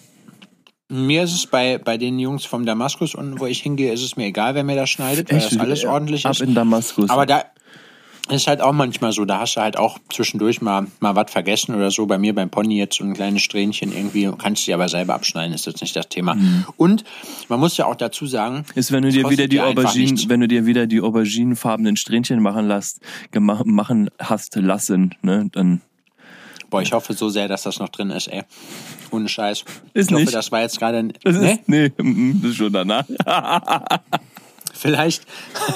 Mir ist es bei, bei den Jungs vom Damaskus und wo ich hingehe, ist es mir egal, wer mir das schneidet, weil das alles ordentlich Ab ist. in Damaskus. Aber da ist halt auch manchmal so, da hast du halt auch zwischendurch mal, mal was vergessen oder so. Bei mir beim Pony jetzt so ein kleines Strähnchen irgendwie, kannst du dir aber selber abschneiden, ist jetzt nicht das Thema. Und man muss ja auch dazu sagen, ist, wenn du dir wieder die Auberginen, wenn du dir wieder die auberginenfarbenen Strähnchen machen lässt, machen hast lassen, ne, dann Boah, ich hoffe so sehr, dass das noch drin ist, ey. Ohne Scheiß. Ist ich hoffe, nicht. das war jetzt gerade. das Nee? ist, nee, mm, das ist schon danach. [LAUGHS] [LAUGHS] Vielleicht.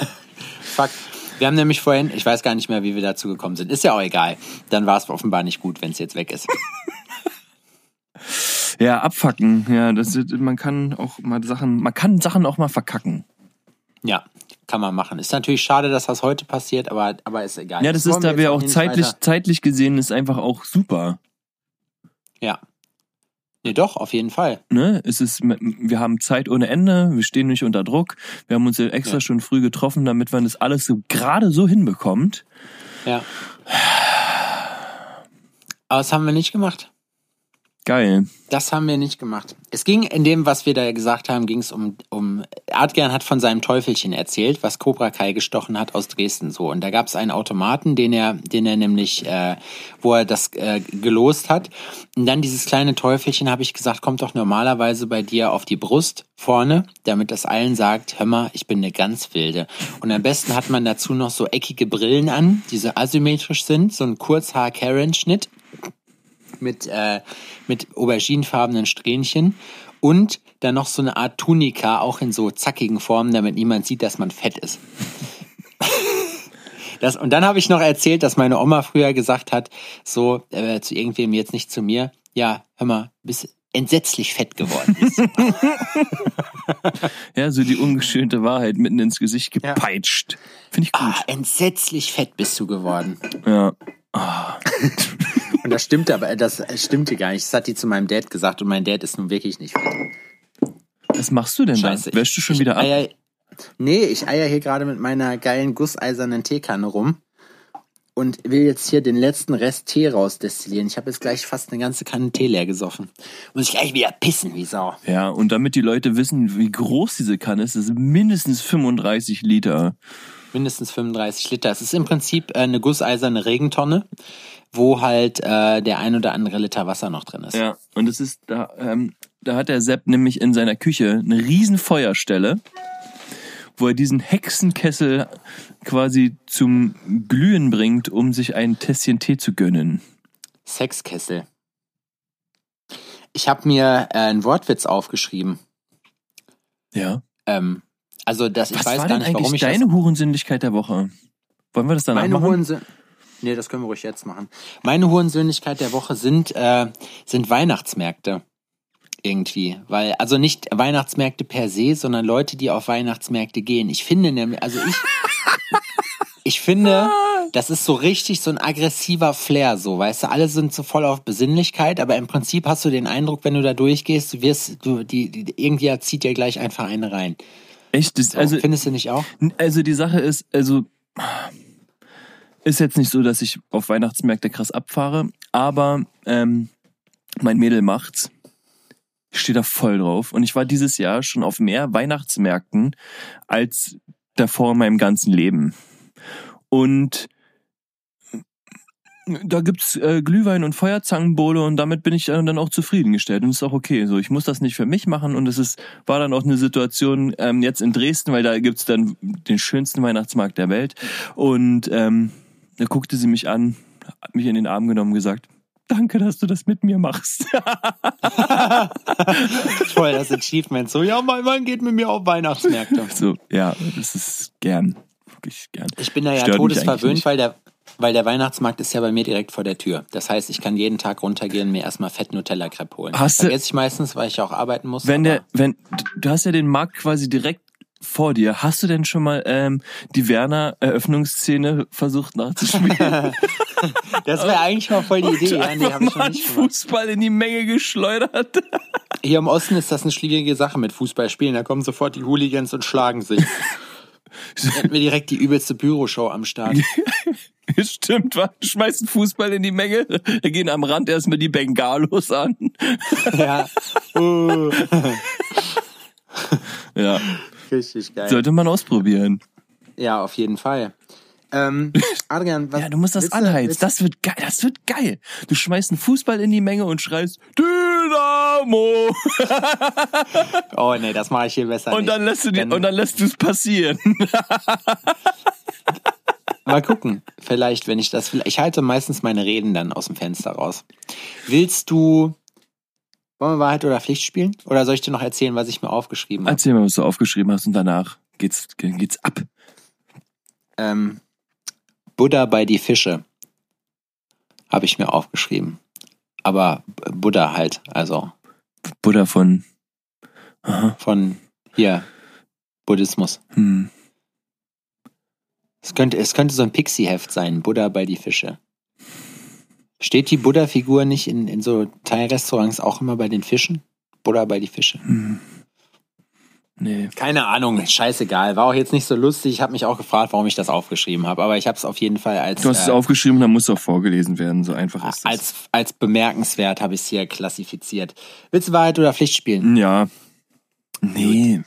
[LAUGHS] Fuck. Wir haben nämlich vorhin, ich weiß gar nicht mehr, wie wir dazu gekommen sind. Ist ja auch egal. Dann war es offenbar nicht gut, wenn es jetzt weg ist. Ja, abfacken. Ja, das, man kann auch mal Sachen, man kann Sachen auch mal verkacken. Ja, kann man machen. Ist natürlich schade, dass das heute passiert, aber, aber ist egal. Ja, das ist, wollen da wir auch zeitlich, weiter- zeitlich gesehen ist einfach auch super. Ja. Nee, doch, auf jeden Fall. Ne? Es ist, wir haben Zeit ohne Ende, wir stehen nicht unter Druck. Wir haben uns ja extra Ja. schon früh getroffen, damit man das alles so gerade so hinbekommt. Ja. Aber das haben wir nicht gemacht. Geil. Das haben wir nicht gemacht. Es ging in dem, was wir da gesagt haben, ging es um, um, Adgern hat von seinem Teufelchen erzählt, was Cobra Kai gestochen hat aus Dresden so. Und da gab es einen Automaten, den er, den er nämlich, äh, wo er das äh, gelost hat. Und dann dieses kleine Teufelchen, habe ich gesagt, kommt doch normalerweise bei dir auf die Brust vorne, damit das allen sagt, hör mal, ich bin eine ganz wilde. Und am besten hat man dazu noch so eckige Brillen an, die so asymmetrisch sind, so ein Kurzhaar-Karen-Schnitt mit, äh, mit auberginefarbenen Strähnchen und dann noch so eine Art Tunika, auch in so zackigen Formen, damit niemand sieht, dass man fett ist. [LAUGHS] Das, und dann habe ich noch erzählt, dass meine Oma früher gesagt hat, so äh, zu irgendwem, jetzt nicht zu mir, ja, hör mal, bist entsetzlich fett geworden. [LAUGHS] Ja, so die ungeschönte Wahrheit mitten ins Gesicht gepeitscht. Finde ich gut. ah, entsetzlich fett bist du geworden. Ja. [LAUGHS] Und das stimmte aber, das stimmte gar nicht. Das hat die zu meinem Dad gesagt und mein Dad ist nun wirklich nicht fett. Was machst du denn Scheiße. da? Wäschst du schon ich wieder ab? Eier, nee, ich eier hier gerade mit meiner geilen gusseisernen Teekanne rum und will jetzt hier den letzten Rest Tee rausdestillieren. Ich habe jetzt gleich fast eine ganze Kanne Tee leer gesoffen. Muss ich gleich wieder pissen wie Sau. Ja, und damit die Leute wissen, wie groß diese Kanne ist, sind mindestens 35 Liter. Mindestens 35 Liter. Es ist im Prinzip äh, eine gusseiserne Regentonne, wo halt äh, der ein oder andere Liter Wasser noch drin ist. Ja, und es ist, da, ähm, da hat der Sepp nämlich in seiner Küche eine riesen Feuerstelle, wo er diesen Hexenkessel quasi zum Glühen bringt, um sich ein Tässchen Tee zu gönnen. Sexkessel. Ich habe mir äh, einen Wortwitz aufgeschrieben. Ja. Ähm, also das, ich Was weiß war gar denn nicht, warum eigentlich ich deine das, Hurensündlichkeit der Woche? Wollen wir das danach meine machen? Hurensöhn Nee, das können wir ruhig jetzt machen. Meine Hurensöhnlichkeit der Woche sind äh, sind Weihnachtsmärkte irgendwie, weil also nicht Weihnachtsmärkte per se, sondern Leute, die auf Weihnachtsmärkte gehen. Ich finde nämlich, also ich [LAUGHS] ich finde, das ist so richtig so ein aggressiver Flair, so, weißt du, alle sind so voll auf Besinnlichkeit, aber im Prinzip hast du den Eindruck, wenn du da durchgehst, du wirst, du, die, die irgendwie zieht dir gleich einfach eine rein. Echt? Das, So, also, findest du nicht auch? also die Sache ist, also ist jetzt nicht so, dass ich auf Weihnachtsmärkte krass abfahre, aber ähm, mein Mädel macht's. Ich stehe da voll drauf. Und ich war dieses Jahr schon auf mehr Weihnachtsmärkten als davor in meinem ganzen Leben. Und da gibt's äh, Glühwein und Feuerzangenbowle und damit bin ich äh, dann auch zufriedengestellt und ist auch okay. So, ich muss das nicht für mich machen und es ist war dann auch eine Situation ähm, jetzt in Dresden, weil da gibt's dann den schönsten Weihnachtsmarkt der Welt und ähm, da guckte sie mich an, hat mich in den Arm genommen und gesagt, danke, dass du das mit mir machst. [LAUGHS] Voll das Achievement. So, ja, mein Mann geht mit mir auf Weihnachtsmärkte. so, ja, das ist gern, wirklich gern. Ich bin da ja Stört todesverwöhnt, weil der, weil der Weihnachtsmarkt ist ja bei mir direkt vor der Tür. Das heißt, ich kann jeden Tag runtergehen, mir erstmal fett Nutella Crepe holen. Hast du- Vergesse ich meistens, weil ich auch arbeiten muss. Wenn der, wenn, du hast ja den Markt quasi direkt vor dir. Hast du denn schon mal ähm, die Werner Eröffnungsszene versucht nachzuspielen? [LAUGHS] das wäre eigentlich mal voll die [LAUGHS] Idee. Ja, nee, hab ich mal nicht gemacht. Fußball in die Menge geschleudert. [LAUGHS] Hier im Osten ist das eine schwierige Sache mit Fußballspielen. Da kommen sofort die Hooligans und schlagen sich. Dann hätten wir direkt die übelste Büroshow am Start. Stimmt, wa? Einen Fußball in die Menge, da gehen am Rand erstmal die Bengalos an. ja. Uh, Ja, richtig geil. sollte man ausprobieren. Ja, auf jeden Fall. Ähm, [LAUGHS] Adrian, was Ja, du musst das anheizen. Das wird geil. Das wird geil. Du schmeißt einen Fußball in die Menge und schreist Dynamo. [LAUGHS] Oh nee, das mache ich hier besser Und nicht. dann lässt du Dann- und dann lässt du es passieren. [LAUGHS] Mal gucken. Vielleicht, wenn ich das will. Ich halte meistens meine Reden dann aus dem Fenster raus. Willst du. Wollen wir Wahrheit oder Pflicht spielen? Oder soll ich dir noch erzählen, was ich mir aufgeschrieben habe? Erzähl mal, was du aufgeschrieben hast und danach geht's, geht's ab. Ähm, Buddha bei die Fische. Habe ich mir aufgeschrieben. Aber Buddha halt, also Buddha von. Aha. Von hier, Buddhismus. Hm. Es könnte, es könnte so ein Pixie-Heft sein, Buddha bei die Fische. Steht die Buddha-Figur nicht in, in so Thai-Restaurants auch immer bei den Fischen? Buddha bei die Fische. Hm. Nee. Keine Ahnung, scheißegal. War auch jetzt nicht so lustig. Ich habe mich auch gefragt, warum ich das aufgeschrieben habe. Aber ich habe es auf jeden Fall als. Du hast es äh, aufgeschrieben, dann muss es auch vorgelesen werden. So einfach ist es. Als, als bemerkenswert habe ich es hier klassifiziert. Willst du Wahrheit oder Pflicht spielen? Ja. Nee.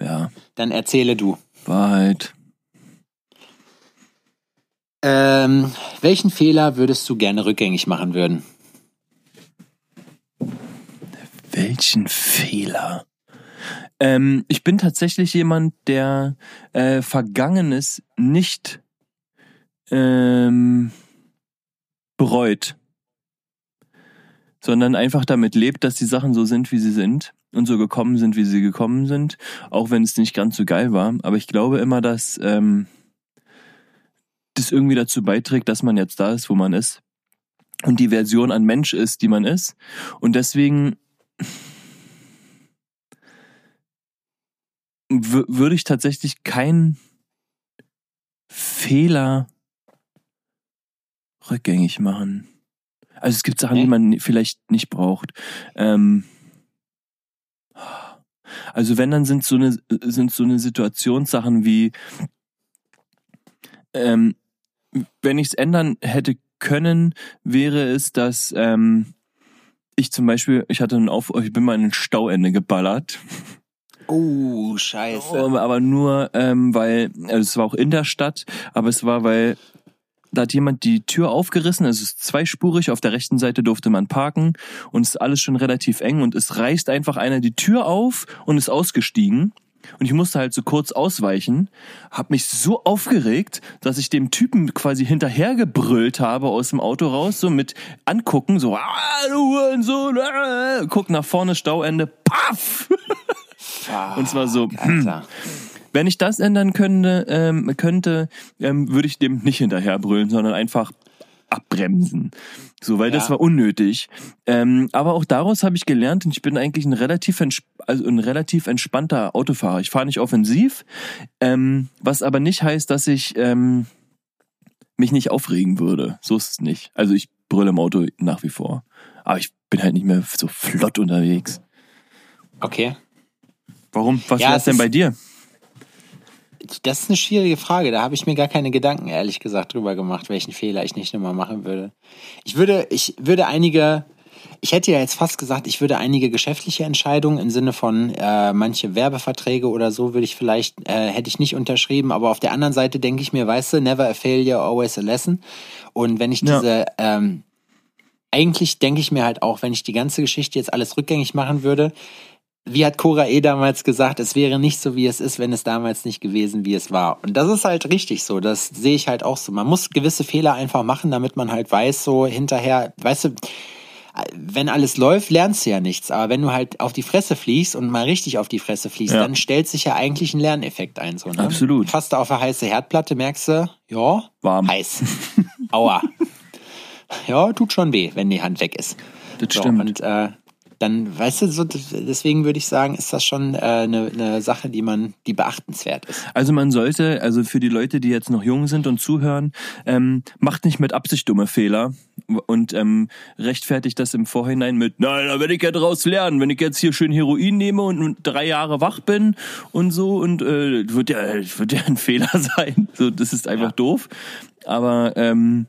Ja. Dann erzähle du. Wahrheit. Ähm, welchen Fehler würdest du gerne rückgängig machen würden? Welchen Fehler? Ähm, ich bin tatsächlich jemand, der äh, Vergangenes nicht ähm, bereut, sondern einfach damit lebt, dass die Sachen so sind, wie sie sind und so gekommen sind, wie sie gekommen sind, auch wenn es nicht ganz so geil war. Aber ich glaube immer, dass ähm, das irgendwie dazu beiträgt, dass man jetzt da ist, wo man ist und die Version an Mensch ist, die man ist. Und deswegen würde ich tatsächlich keinen Fehler rückgängig machen. Also es gibt Sachen, die man vielleicht nicht braucht. Ähm, also wenn, dann sind so eine, sind so eine Situationssachen wie, ähm, wenn ich es ändern hätte können, wäre es, dass ähm, ich zum Beispiel, ich hatte einen Auf, ich bin mal in ein Stauende geballert. Oh, scheiße. Aber nur, ähm, weil, also es war auch in der Stadt, aber es war, weil da hat jemand die Tür aufgerissen, also es ist zweispurig, auf der rechten Seite durfte man parken und es ist alles schon relativ eng und es reißt einfach einer die Tür auf und ist ausgestiegen. Und ich musste halt so kurz ausweichen, hab mich so aufgeregt, dass ich dem Typen quasi hinterhergebrüllt habe aus dem Auto raus, so mit angucken, so, ah, du so, äh, guck nach vorne, Stauende, paff! [LAUGHS] und zwar so, hm, wenn ich das ändern könnte, ähm, könnte ähm, würde ich dem nicht hinterherbrüllen, sondern einfach abbremsen. So, weil ja. das war unnötig. Ähm, aber auch daraus habe ich gelernt und ich bin eigentlich ein relativ, also ein relativ entspannter Autofahrer. Ich fahre nicht offensiv, ähm, was aber nicht heißt, dass ich ähm, mich nicht aufregen würde. So ist es nicht. Also ich brülle im Auto nach wie vor. Aber ich bin halt nicht mehr so flott unterwegs. Okay. Warum? Was ja, wäre es denn bei dir? Das ist eine schwierige Frage. Da habe ich mir gar keine Gedanken, ehrlich gesagt, drüber gemacht, welchen Fehler ich nicht nochmal machen würde. Ich würde, ich würde einige, ich hätte ja jetzt fast gesagt, ich würde einige geschäftliche Entscheidungen im Sinne von äh, manche Werbeverträge oder so würde ich vielleicht, äh, hätte ich nicht unterschrieben, aber auf der anderen Seite denke ich mir, weißt du, never a failure, always a lesson. Und wenn ich ja. diese, ähm, eigentlich denke ich mir halt auch, wenn ich die ganze Geschichte jetzt alles rückgängig machen würde, wie hat Cora eh damals gesagt, es wäre nicht so, wie es ist, wenn es damals nicht gewesen, wie es war. Und das ist halt richtig so. Das sehe ich halt auch so. Man muss gewisse Fehler einfach machen, damit man halt weiß, so hinterher, weißt du, wenn alles läuft, lernst du ja nichts. Aber wenn du halt auf die Fresse fliegst und mal richtig auf die Fresse fliegst, ja. dann stellt sich ja eigentlich ein Lerneffekt ein. So, ne? Absolut. Fast auf eine heiße Herdplatte merkst du, ja, warm. Heiß. Aua. [LAUGHS] ja, tut schon weh, wenn die Hand weg ist. Das so, stimmt. Und äh, dann, weißt du, so, deswegen würde ich sagen, ist das schon äh, eine, eine Sache, die man, die beachtenswert ist. Also man sollte, also für die Leute, die jetzt noch jung sind und zuhören, ähm, macht nicht mit Absicht dumme Fehler und ähm, rechtfertigt das im Vorhinein mit, nein, da werde ich ja draus lernen, wenn ich jetzt hier schön Heroin nehme und drei Jahre wach bin und so und äh, wird ja, wird ja ein [LAUGHS] Fehler sein. So, das ist einfach ja. doof. Aber ähm,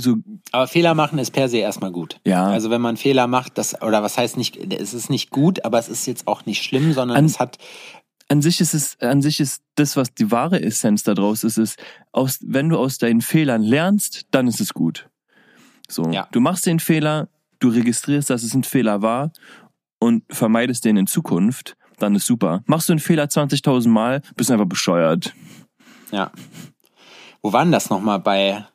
so. Aber Fehler machen ist per se erstmal gut. Ja. Also wenn man Fehler macht, das, oder was heißt nicht, es ist nicht gut, aber es ist jetzt auch nicht schlimm, sondern an, es hat. An sich ist es, an sich ist das, was die wahre Essenz daraus ist, ist, aus, wenn du aus deinen Fehlern lernst, dann ist es gut. So. Ja. Du machst den Fehler, du registrierst, dass es ein Fehler war und vermeidest den in Zukunft, dann ist super. Machst du einen Fehler 20.000 Mal, bist du einfach bescheuert. Ja. Wo war denn das nochmal bei,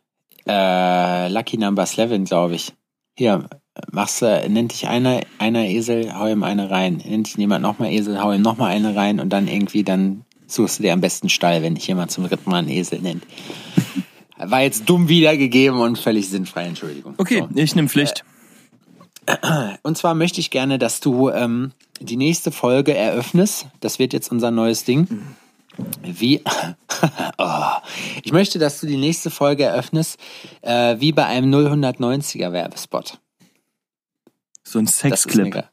äh, Lucky Number 11, glaube ich. Hier, machst du, nennt dich einer, einer Esel, hau ihm eine rein. Nennt dich jemand nochmal Esel, hau ihm nochmal eine rein und dann irgendwie, dann suchst du dir am besten Stall, wenn dich jemand zum dritten Mal einen Esel nennt. [LAUGHS] War jetzt dumm wiedergegeben und völlig sinnfrei, Entschuldigung. Okay, so. ich nehme Pflicht. Und zwar möchte ich gerne, dass du ähm, die nächste Folge eröffnest. Das wird jetzt unser neues Ding. Wie? [LAUGHS] oh. Ich möchte, dass du die nächste Folge eröffnest, äh, wie bei einem 090er Werbespot. So ein Sexclip.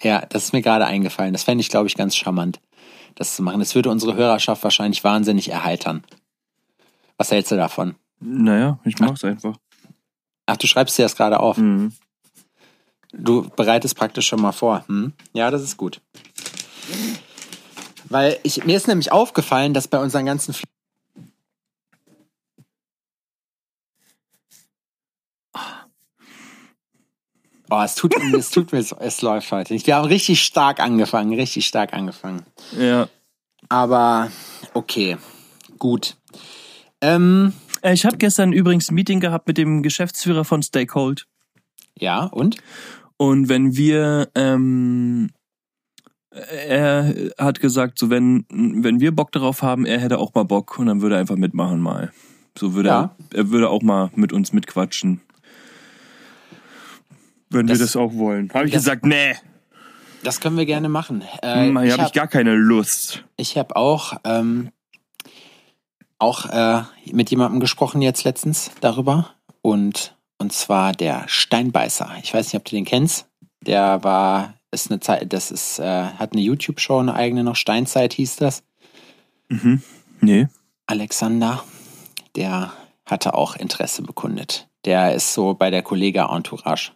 ja, das ist mir gerade eingefallen. Das fände ich, glaube ich, ganz charmant, das zu machen. Das würde unsere Hörerschaft wahrscheinlich wahnsinnig erheitern. Was hältst du davon? Naja, ich mach's einfach. Ach, du schreibst dir das gerade auf. Mhm. Du bereitest praktisch schon mal vor. Hm? Ja, das ist gut. Weil ich, mir ist nämlich aufgefallen, dass bei unseren ganzen Fl Oh, es tut, es tut mir so, es läuft heute nicht. Wir haben richtig stark angefangen, richtig stark angefangen. Ja. Aber okay, gut. Ähm, Äh, Ich habe gestern übrigens ein Meeting gehabt mit dem Geschäftsführer von Stakehold. ja, und? Und wenn wir, ähm, er hat gesagt, so wenn, wenn wir Bock darauf haben, er hätte auch mal Bock und dann würde er einfach mitmachen mal. So würde Ja. er, er würde auch mal mit uns mitquatschen. Wenn Das- wir das auch wollen. Habe ich das- gesagt, nee, Das können wir gerne machen. Äh, hm, hier ich habe ich gar keine Lust. Ich habe auch, ähm, auch äh, mit jemandem gesprochen jetzt letztens darüber. Und, und zwar der Steinbeißer. Ich weiß nicht, ob du den kennst. Der war, ist eine Zeit, das ist, äh, hat eine YouTube-Show, eine eigene noch, Steinzeit hieß das. Mhm. Nee. Alexander, der hatte auch Interesse bekundet. Der ist so bei der Kollega Entourage.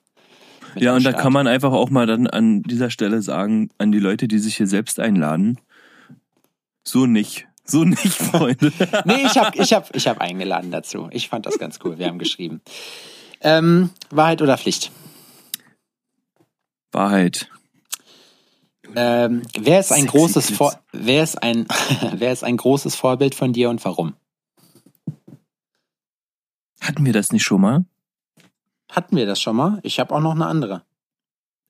mit Ja, und da kann man einfach auch mal dann an dieser Stelle sagen, an die Leute, die sich hier selbst einladen, so nicht. So nicht, [LAUGHS] Freunde. Nee, ich habe ich hab, ich hab eingeladen dazu. Ich fand das ganz cool. Wir haben geschrieben. Ähm, Wahrheit oder Pflicht? Wahrheit. Ähm, wer ist ein Sexy großes. Vor wer ist ein [LAUGHS] wer ist ein großes Vorbild von dir und warum? Hatten wir das nicht schon mal? Hatten wir das schon mal? Ich habe auch noch eine andere.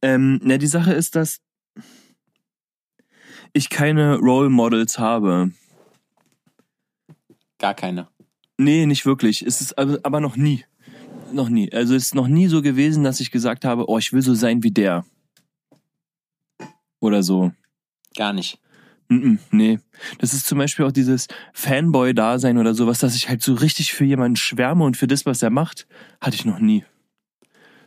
Ähm, na, die Sache ist, dass ich keine Role Models habe. Gar keine. Nee, nicht wirklich. Es ist aber, aber noch nie. Noch nie. Also es ist noch nie so gewesen, dass ich gesagt habe, oh, ich will so sein wie der. Oder so. Gar nicht. Mm-mm, nee. Das ist zum Beispiel auch dieses Fanboy-Dasein oder sowas, dass ich halt so richtig für jemanden schwärme und für das, was er macht, hatte ich noch nie.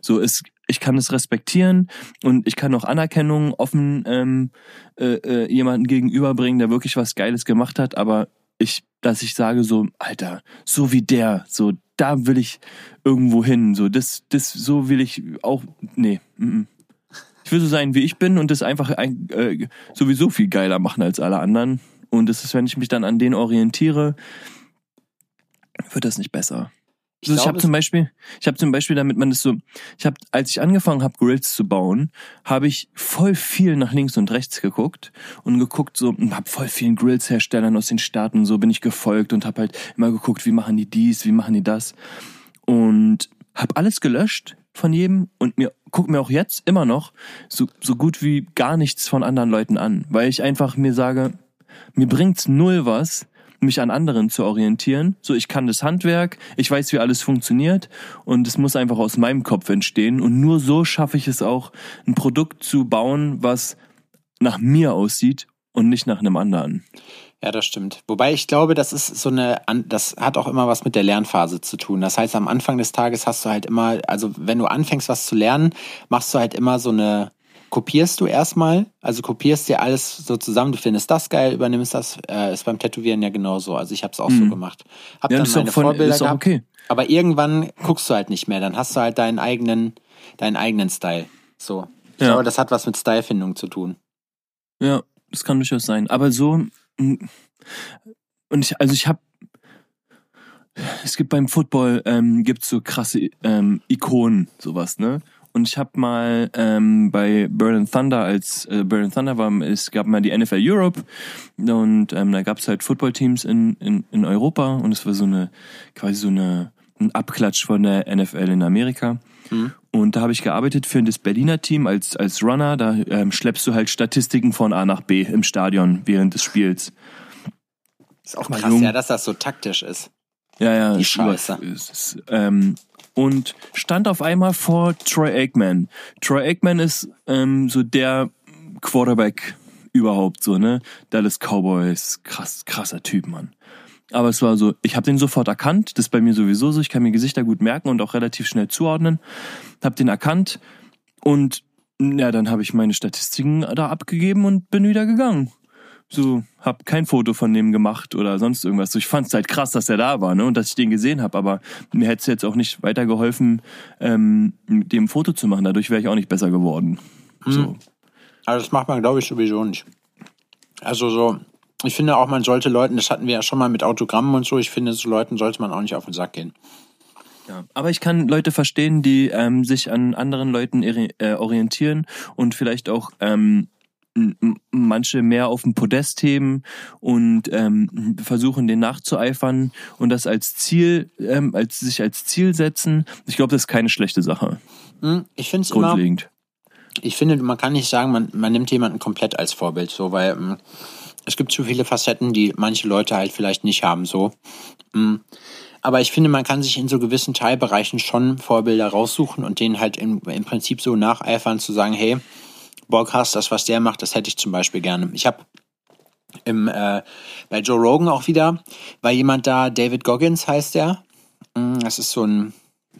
So, es, ich kann es respektieren und ich kann auch Anerkennung offen ähm, äh, äh, jemanden gegenüberbringen, der wirklich was Geiles gemacht hat, aber ich, dass ich sage so, Alter, so wie der, so da will ich irgendwo hin, so das, das, so will ich auch, nee, mm, mm. Ich will so sein, wie ich bin und das einfach ein, äh, sowieso viel geiler machen als alle anderen. Und das ist, wenn ich mich dann an denen orientiere, wird das nicht besser. Ich Also ich habe zum Beispiel, ich habe zum Beispiel, damit man das so, ich habe, als ich angefangen habe, Grills zu bauen, habe ich voll viel nach links und rechts geguckt und geguckt so, und habe voll vielen Grills-Herstellern aus den Staaten und so bin ich gefolgt und habe halt immer geguckt, wie machen die dies, wie machen die das und habe alles gelöscht von jedem und mir guck mir auch jetzt immer noch so, so gut wie gar nichts von anderen Leuten an, weil ich einfach mir sage, mir bringt's null was, mich an anderen zu orientieren. So, ich kann das Handwerk, ich weiß, wie alles funktioniert und es muss einfach aus meinem Kopf entstehen und nur so schaffe ich es auch, ein Produkt zu bauen, was nach mir aussieht und nicht nach einem anderen. Ja, das stimmt. Wobei ich glaube, das ist so eine, das hat auch immer was mit der Lernphase zu tun. Das heißt, am Anfang des Tages hast du halt immer, also wenn du anfängst, was zu lernen, machst du halt immer so eine, kopierst du erstmal, also kopierst dir alles so zusammen, du findest das geil, übernimmst das, äh, ist beim Tätowieren ja genauso. Also ich habe es auch so Mhm. gemacht. Hab Ja, dann meine voll- Vorbilder gehabt, okay. aber irgendwann guckst du halt nicht mehr, dann hast du halt deinen eigenen, deinen eigenen Style. So. Ich Ja. glaube, das hat was mit Stylefindung zu tun. Ja, das kann durchaus sein. Aber so und ich, also ich habe es gibt beim Football ähm, gibt's so krasse ähm, Ikonen sowas ne? Und ich habe mal ähm, bei Burn Thunder als äh, Burn Thunder war es gab mal die NFL Europe und ähm, da gab's halt Footballteams in, in in Europa und es war so eine quasi so eine ein Abklatsch von der NFL in Amerika und da habe ich gearbeitet für das Berliner Team als, als Runner. Da ähm, schleppst du halt Statistiken von A nach B im Stadion während des Spiels. Ist auch krass, jung. ja, dass das so taktisch ist. Ja, ja. Die Scheiße. es ist, ähm, und stand auf einmal vor Troy Aikman. Troy Aikman ist ähm, so der Quarterback überhaupt so, ne? Dallas Cowboys, krass, krasser Typ, Mann. Aber es war so, ich habe den sofort erkannt, das ist bei mir sowieso so, ich kann mir Gesichter gut merken und auch relativ schnell zuordnen. Hab den erkannt und ja, dann habe ich meine Statistiken da abgegeben und bin wieder gegangen. So, hab kein Foto von dem gemacht oder sonst irgendwas. So, ich fand's halt krass, dass er da war, ne, und dass ich den gesehen habe. Aber mir hätte es jetzt auch nicht weitergeholfen, ähm, mit dem Foto zu machen. Dadurch wäre ich auch nicht besser geworden. So. Aber das macht man, glaube ich, sowieso nicht. Also so, ich finde auch, man sollte Leuten, das hatten wir ja schon mal mit Autogrammen und so, ich finde, so Leuten sollte man auch nicht auf den Sack gehen. Ja. Aber ich kann Leute verstehen, die ähm, sich an anderen Leuten äh, orientieren und vielleicht auch ähm, manche mehr auf dem Podest heben und ähm, versuchen, den nachzueifern und das als Ziel, ähm, als sich als Ziel setzen. Ich glaube, das ist keine schlechte Sache. Hm, Ich finde es immer, Grundlegend. ich finde, man kann nicht sagen, man, man nimmt jemanden komplett als Vorbild, so, weil hm, es gibt zu viele Facetten, die manche Leute halt vielleicht nicht haben, so. Hm. Aber ich finde, man kann sich in so gewissen Teilbereichen schon Vorbilder raussuchen und denen halt im, im Prinzip so nacheifern, zu sagen, hey, boah, krass, das, was der macht, das hätte ich zum Beispiel gerne. Ich habe im, äh, bei Joe Rogan auch wieder, war jemand da, David Goggins heißt der. Mm, Das ist so ein,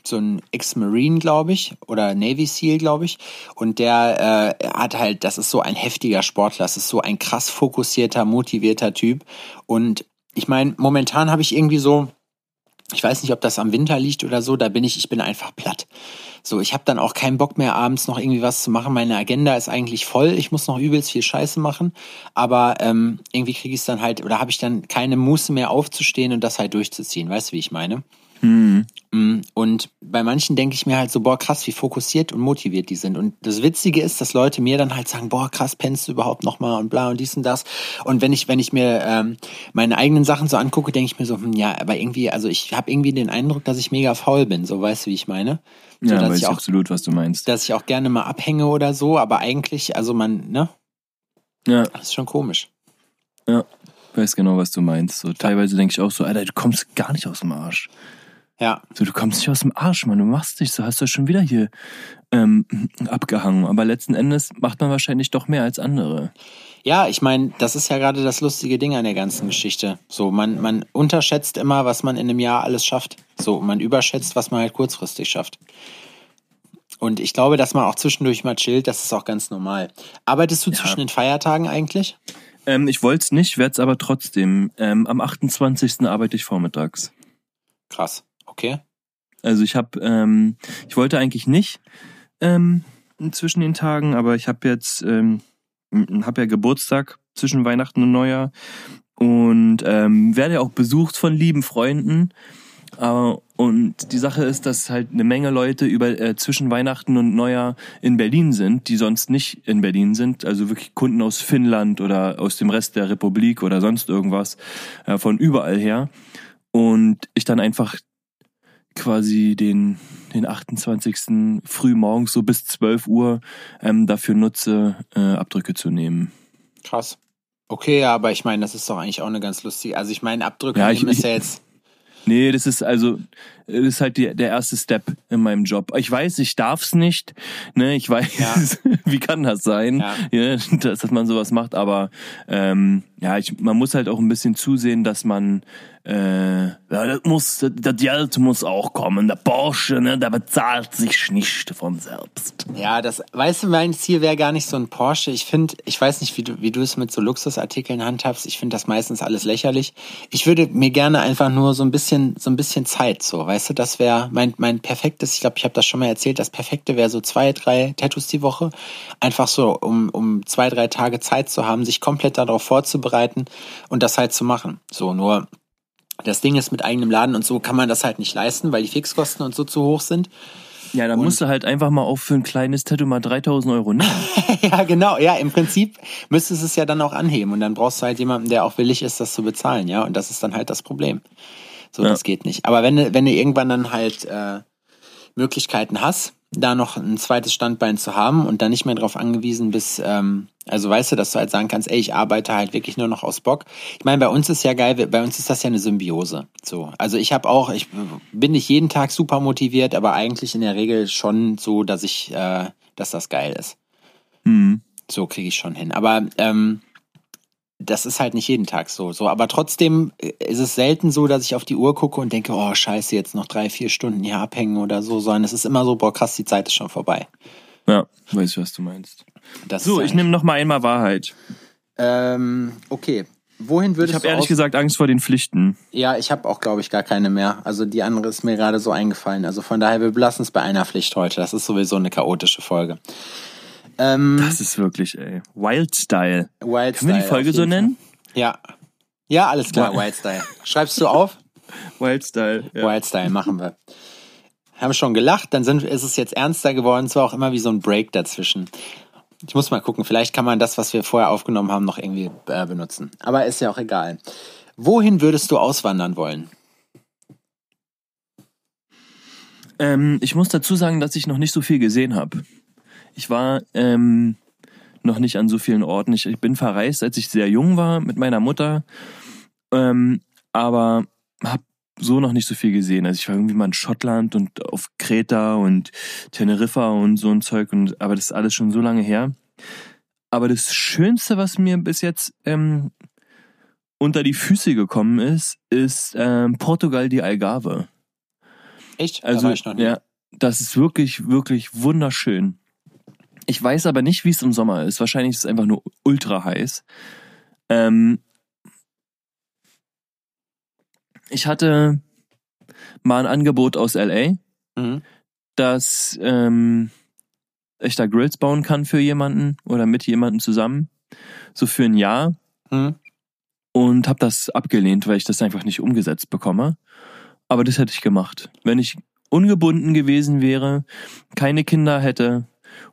so ein Ex-Marine, glaube ich, oder Navy SEAL, glaube ich. Und der äh, hat halt, das ist so ein heftiger Sportler, das ist so ein krass fokussierter, motivierter Typ. Und ich meine, momentan habe ich irgendwie so, ich weiß nicht, ob das am Winter liegt oder so, da bin ich, ich bin einfach platt. So, ich habe dann auch keinen Bock mehr, abends noch irgendwie was zu machen. Meine Agenda ist eigentlich voll. Ich muss noch übelst viel Scheiße machen. Aber ähm, irgendwie kriege ich es dann halt, oder habe ich dann keine Muße mehr aufzustehen und das halt durchzuziehen. Weißt du, wie ich meine? Hm. Mm, Und bei manchen denke ich mir halt so, boah, krass, wie fokussiert und motiviert die sind. Und das Witzige ist, dass Leute mir dann halt sagen, boah, krass, pennst du überhaupt noch mal und bla und dies und das. Und wenn ich, wenn ich mir ähm, meine eigenen Sachen so angucke, denke ich mir so, hm, ja, aber irgendwie, also ich habe irgendwie den Eindruck, dass ich mega faul bin. So, weißt du, wie ich meine? So, Ja, weiß ich ich auch, absolut, was du meinst. dass ich auch gerne mal abhänge oder so, aber eigentlich, also man, ne, Ja, das ist schon komisch. ja. Weiß genau, was du meinst. So, teilweise denke ich auch so, Alter, du kommst gar nicht aus dem Arsch. Ja, So, du kommst nicht aus dem Arsch, Mann. Du machst dich so, hast du schon wieder hier ähm, [CLEARS THROAT] abgehangen. Aber letzten Endes macht man wahrscheinlich doch mehr als andere. Ja, ich meine, das ist ja gerade das lustige Ding an der ganzen Geschichte. So, man, man unterschätzt immer, was man in einem Jahr alles schafft. So, man überschätzt, was man halt kurzfristig schafft. Und ich glaube, dass man auch zwischendurch mal chillt, das ist auch ganz normal. Arbeitest du zwischen den Feiertagen eigentlich? Ähm, ich wollte es nicht, werde es aber trotzdem. Ähm, am 28. arbeite ich vormittags. Krass. Okay. Also ich habe, ähm, ich wollte eigentlich nicht ähm, zwischen den Tagen, aber ich habe jetzt, ähm, habe ja Geburtstag zwischen Weihnachten und Neujahr und ähm, werde auch besucht von lieben Freunden. Äh, und die Sache ist, dass halt eine Menge Leute über äh, zwischen Weihnachten und Neujahr in Berlin sind, die sonst nicht in Berlin sind. Also wirklich Kunden aus Finnland oder aus dem Rest der Republik oder sonst irgendwas äh, von überall her. Und ich dann einfach quasi den, den 28. früh morgens so bis 12 Uhr ähm, dafür nutze, äh, Abdrücke zu nehmen. Krass. Okay, aber ich meine, das ist doch eigentlich auch eine ganz lustige. Also ich meine, Abdrücke Ja, ich- nehmen ist ja [LAUGHS] jetzt. Nee, das ist also, das ist halt die, der erste Step in meinem Job. Ich weiß, ich darf's nicht, ne, ich weiß, Ja. [LAUGHS] wie kann das sein, Ja. ja, dass, dass man sowas macht, aber ähm, ja, ich, man muss halt auch ein bisschen zusehen, dass man äh, ja, das muss, das, Geld muss auch kommen. Der Porsche, ne, der bezahlt sich nicht von selbst. Ja, das, weißt du, mein Ziel wäre gar nicht so ein Porsche. Ich finde, ich weiß nicht, wie du, wie du es mit so Luxusartikeln handhabst. Ich finde das meistens alles lächerlich. Ich würde mir gerne einfach nur so ein bisschen, so ein bisschen Zeit, so, weißt du, das wäre mein, mein perfektes, ich glaube, ich habe das schon mal erzählt, das perfekte wäre so zwei, drei Tattoos die Woche. Einfach so, um, um zwei, drei Tage Zeit zu haben, sich komplett darauf vorzubereiten und das halt zu machen. So, nur, das Ding ist, mit eigenem Laden und so kann man das halt nicht leisten, weil die Fixkosten und so zu hoch sind. Ja, da musst du halt einfach mal auch für ein kleines Tattoo mal 3000 Euro nehmen. [LAUGHS] Ja, genau. Ja, im Prinzip müsstest du es ja dann auch anheben und dann brauchst du halt jemanden, der auch willig ist, das zu bezahlen, ja. Und das ist dann halt das Problem. So, Ja. das geht nicht. Aber wenn du, wenn du irgendwann dann halt äh, Möglichkeiten hast da noch ein zweites Standbein zu haben und dann nicht mehr darauf angewiesen bist, ähm, also weißt du, dass du halt sagen kannst, ey, ich arbeite halt wirklich nur noch aus Bock. Ich meine, bei uns ist ja geil, bei uns ist das ja eine Symbiose. So, also ich habe auch, ich bin nicht jeden Tag super motiviert, aber eigentlich in der Regel schon so, dass ich, äh, dass das geil ist. Mhm. So kriege ich schon hin. Aber ähm, das ist halt nicht jeden Tag so. So, aber trotzdem ist es selten so, dass ich auf die Uhr gucke und denke, oh Scheiße, jetzt noch drei, vier Stunden hier abhängen oder so, sondern es ist immer so, boah, krass, die Zeit ist schon vorbei. Ja, weiß, was du meinst. Das So, ich nehme noch mal einmal Wahrheit. Ähm, okay. Wohin würdest Ich habe du ehrlich aus- gesagt Angst vor den Pflichten. Ja, ich habe auch, glaube ich, gar keine mehr. Also die andere ist mir gerade so eingefallen. Also von daher, wir belassen es bei einer Pflicht heute. Das ist sowieso eine chaotische Folge. Ähm, Das ist wirklich, ey. Wild Style. Wild Können wir die Style Folge so nennen? Fall. Ja. Ja, alles klar, Wild- Wild Style. Schreibst du auf? [LAUGHS] Wild Style. Ja. Wild Style machen wir. Haben schon gelacht, dann sind, ist es jetzt ernster geworden. Es war auch immer wie so ein Break dazwischen. Ich muss mal gucken, vielleicht kann man das, was wir vorher aufgenommen haben, noch irgendwie äh, benutzen. Aber ist ja auch egal. Wohin würdest du auswandern wollen? Ähm, ich muss dazu sagen, dass ich noch nicht so viel gesehen habe. Ich war ähm, noch nicht an so vielen Orten. Ich, ich bin verreist, als ich sehr jung war mit meiner Mutter, ähm, aber habe so noch nicht so viel gesehen. Also ich war irgendwie mal in Schottland und auf Kreta und Teneriffa und so ein Zeug. Und aber das ist alles schon so lange her. Aber das Schönste, was mir bis jetzt ähm, unter die Füße gekommen ist, ist ähm, Portugal die Algarve. Echt? Also, da war ich noch nie. ja, das ist wirklich, wirklich wunderschön. Ich weiß aber nicht, wie es im Sommer ist. Wahrscheinlich ist es einfach nur ultra heiß. Ähm, ich hatte mal ein Angebot aus LA, Mhm. dass ähm, ich da Grills bauen kann für jemanden oder mit jemandem zusammen. So für ein Jahr. Mhm. Und habe das abgelehnt, weil ich das einfach nicht umgesetzt bekomme. Aber das hätte ich gemacht. Wenn ich ungebunden gewesen wäre, keine Kinder hätte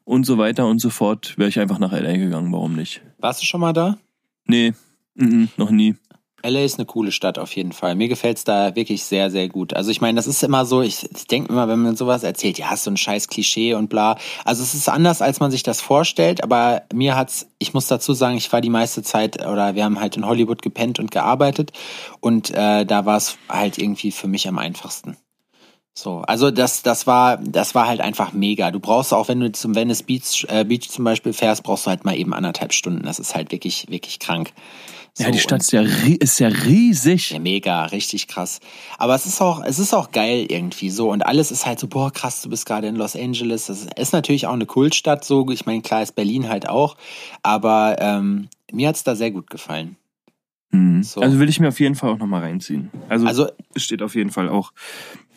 und so weiter und so fort, wäre ich einfach nach LA gegangen. Warum nicht? Warst du schon mal da? Nee, mhm, noch nie. LA ist eine coole Stadt auf jeden Fall. Mir gefällt's da wirklich sehr, sehr gut. Also ich meine, das ist immer so, ich, ich denke immer, wenn man sowas erzählt, ja, ist so ein scheiß Klischee und bla. Also es ist anders, als man sich das vorstellt, aber mir hat's, ich muss dazu sagen, ich war die meiste Zeit, oder wir haben halt in Hollywood gepennt und gearbeitet und äh, da war es halt irgendwie für mich am einfachsten. So, also das, das war, das war halt einfach mega. Du brauchst auch, wenn du zum Venice Beach, äh, Beach zum Beispiel fährst, brauchst du halt mal eben anderthalb Stunden. Das ist halt wirklich, wirklich krank. Ja, So, die Stadt ist ja, ist ja riesig. ja, mega, richtig krass. Aber es ist auch, es ist auch geil irgendwie so und alles ist halt so, boah, krass, du bist gerade in Los Angeles. Das ist natürlich auch eine Kultstadt so. Ich meine, klar ist Berlin halt auch, aber ähm, mir hat's da sehr gut gefallen. Mhm. So. Also will ich mir auf jeden Fall auch nochmal reinziehen. Also, Also es steht auf jeden Fall auch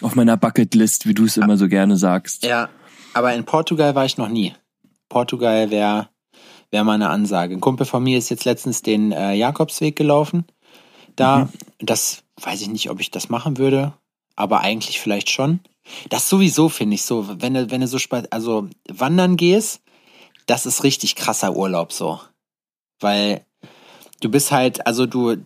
auf meiner Bucketlist, wie du es immer so gerne sagst. ja, aber in Portugal war ich noch nie. Portugal wäre wär mal eine Ansage. Ein Kumpel von mir ist jetzt letztens den äh, Jakobsweg gelaufen. Da, das weiß ich nicht, ob ich das machen würde, aber eigentlich vielleicht schon. Das sowieso finde ich so, wenn du, wenn du so also wandern gehst, das ist richtig krasser Urlaub so. Weil du bist halt, also du,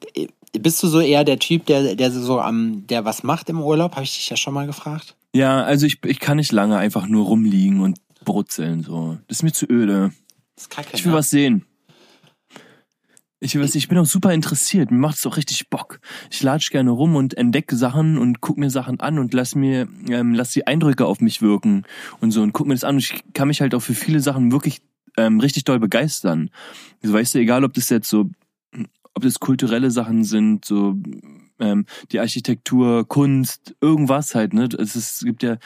bist du so eher der Typ, der, der so am, der was macht im Urlaub? Habe ich dich ja schon mal gefragt. Ja, also ich, ich kann nicht lange einfach nur rumliegen und brutzeln. So. Das ist mir zu öde. Das ist kacke. Ich will ne? was sehen. Ich, will was, ich bin auch super interessiert. Mir macht's auch richtig Bock. Ich latsch gerne rum und entdecke Sachen und guck mir Sachen an und lass mir, ähm, lass die Eindrücke auf mich wirken und so und guck mir das an. Und ich kann mich halt auch für viele Sachen wirklich ähm, richtig doll begeistern. So, weißt du, egal ob das jetzt so, ob das kulturelle Sachen sind, so ähm, die Architektur, Kunst, irgendwas halt, ne? Es, ist, es gibt ja,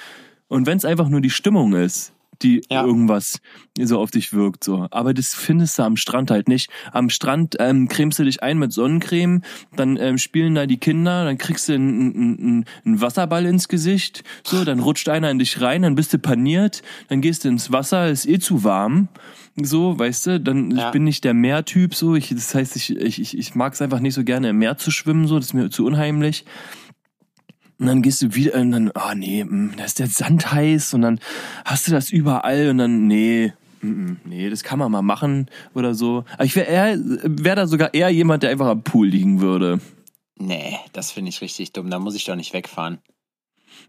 und wenn es einfach nur die Stimmung ist, die Ja. irgendwas so auf dich wirkt, so. Aber das findest du am Strand halt nicht. Am Strand ähm, cremst du dich ein mit Sonnencreme, dann ähm, spielen da die Kinder, dann kriegst du einen, einen, einen Wasserball ins Gesicht, so, dann rutscht einer in dich rein, dann bist du paniert, dann gehst du ins Wasser, ist eh zu warm, so, weißt du, dann Ja. ich bin nicht der Meertyp, so, ich, das heißt, ich, ich, ich, ich mag es einfach nicht so gerne im Meer zu schwimmen, so, das ist mir zu unheimlich. Und dann gehst du wieder und dann, ah nee, mm, da ist der Sand heiß und dann hast du das überall und dann, nee, nee, das kann man mal machen oder so. Aber ich wäre wäre da sogar eher jemand, der einfach am Pool liegen würde. Nee, das finde ich richtig dumm. Da muss ich doch nicht wegfahren.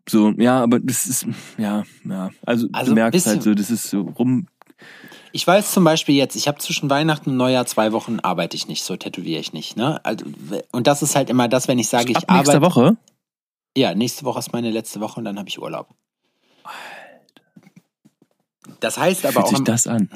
So, ja, aber das ist, ja, ja. Also, Also du merkst halt so, das ist so rum. Ich weiß zum Beispiel jetzt, ich habe zwischen Weihnachten und Neujahr zwei Wochen arbeite ich nicht, so tätowiere ich nicht. Ne? Also, und das ist halt immer das, wenn ich sage, ich Ab arbeite. Woche? Ja, nächste Woche ist meine letzte Woche und dann habe ich Urlaub. Das heißt aber Fühlt auch, sich im- das an?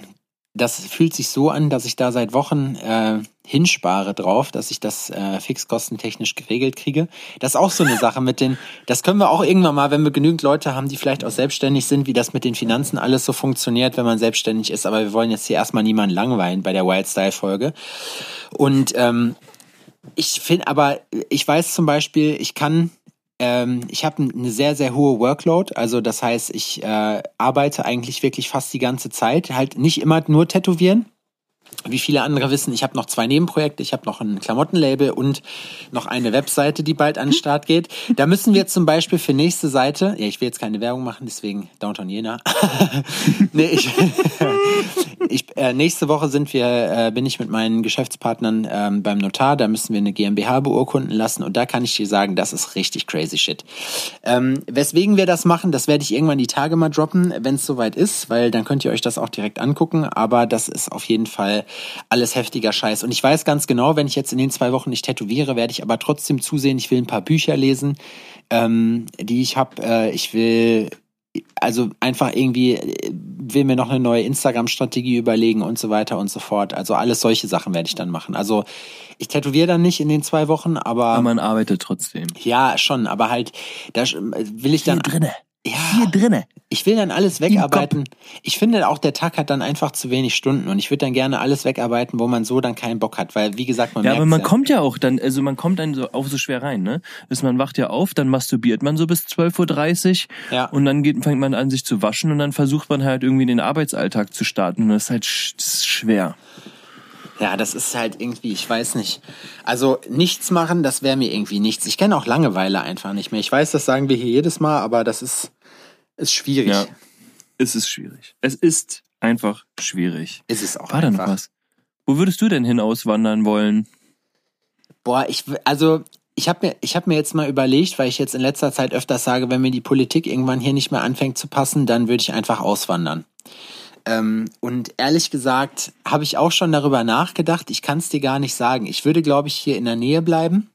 das fühlt sich so an, dass ich da seit Wochen äh, hinspare drauf, dass ich das äh, fixkostentechnisch geregelt kriege. Das ist auch so eine Sache mit den, das können wir auch irgendwann mal, wenn wir genügend Leute haben, die vielleicht auch selbstständig sind, wie das mit den Finanzen alles so funktioniert, wenn man selbstständig ist. Aber wir wollen jetzt hier erstmal niemanden langweilen bei der Wildstyle-Folge. Und ähm, ich finde aber, ich weiß zum Beispiel, ich kann, ähm, ich habe eine sehr, sehr hohe Workload. Also das heißt, ich äh, arbeite eigentlich wirklich fast die ganze Zeit. Halt nicht immer nur tätowieren. Wie viele andere wissen, ich habe noch zwei Nebenprojekte. Ich habe noch ein Klamottenlabel und noch eine Webseite, die bald an den Start geht. Da müssen wir zum Beispiel für nächste Seite, ja, ich will jetzt keine Werbung machen, deswegen Downtown Jena. [LAUGHS] nee, ich, [LAUGHS] ich, äh, nächste Woche sind wir, äh, bin ich mit meinen Geschäftspartnern ähm, beim Notar. Da müssen wir eine GmbH beurkunden lassen und da kann ich dir sagen, das ist richtig crazy shit. Ähm, weswegen wir das machen, das werde ich irgendwann die Tage mal droppen, wenn es soweit ist, weil dann könnt ihr euch das auch direkt angucken. Aber das ist auf jeden Fall alles heftiger Scheiß. Und ich weiß ganz genau, wenn ich jetzt in den zwei Wochen nicht tätowiere, werde ich aber trotzdem zusehen. Ich will ein paar Bücher lesen, ähm, die ich habe. Äh, ich will also einfach irgendwie äh, will mir noch eine neue Instagram-Strategie überlegen und so weiter und so fort. Also alles solche Sachen werde ich dann machen. Also ich tätowiere dann nicht in den zwei Wochen, aber, Aber man arbeitet trotzdem. ja schon, aber halt da sch- will ich dann drinne. Ja Hier drinne. ich will dann alles wegarbeiten. Ich finde auch der Tag hat dann einfach zu wenig Stunden und ich würde dann gerne alles wegarbeiten, wo man so dann keinen Bock hat, weil wie gesagt man Ja, aber man kommt ja auch dann, also man kommt dann so auch so schwer rein, ne? Ist man wacht ja auf, dann masturbiert man so bis 12.30 Uhr Ja. und dann geht, fängt man an, sich zu waschen und dann versucht man halt irgendwie den Arbeitsalltag zu starten und das ist halt sch- das ist schwer. Ja, das ist halt irgendwie, ich weiß nicht. Also nichts machen, das wäre mir irgendwie nichts. Ich kenne auch Langeweile einfach nicht mehr. Ich weiß, das sagen wir hier jedes Mal, aber das ist, ist schwierig. Ja. Es ist schwierig. Es ist einfach schwierig. Ist es auch War da noch einfach. was? Wo würdest du denn hin auswandern wollen? Boah, ich, also ich habe mir, ich hab mir jetzt mal überlegt, weil ich jetzt in letzter Zeit öfters sage, wenn mir die Politik irgendwann hier nicht mehr anfängt zu passen, dann würde ich einfach auswandern. Ähm, und ehrlich gesagt habe ich auch schon darüber nachgedacht. Ich kann es dir gar nicht sagen. Ich würde, glaube ich, hier in der Nähe bleiben.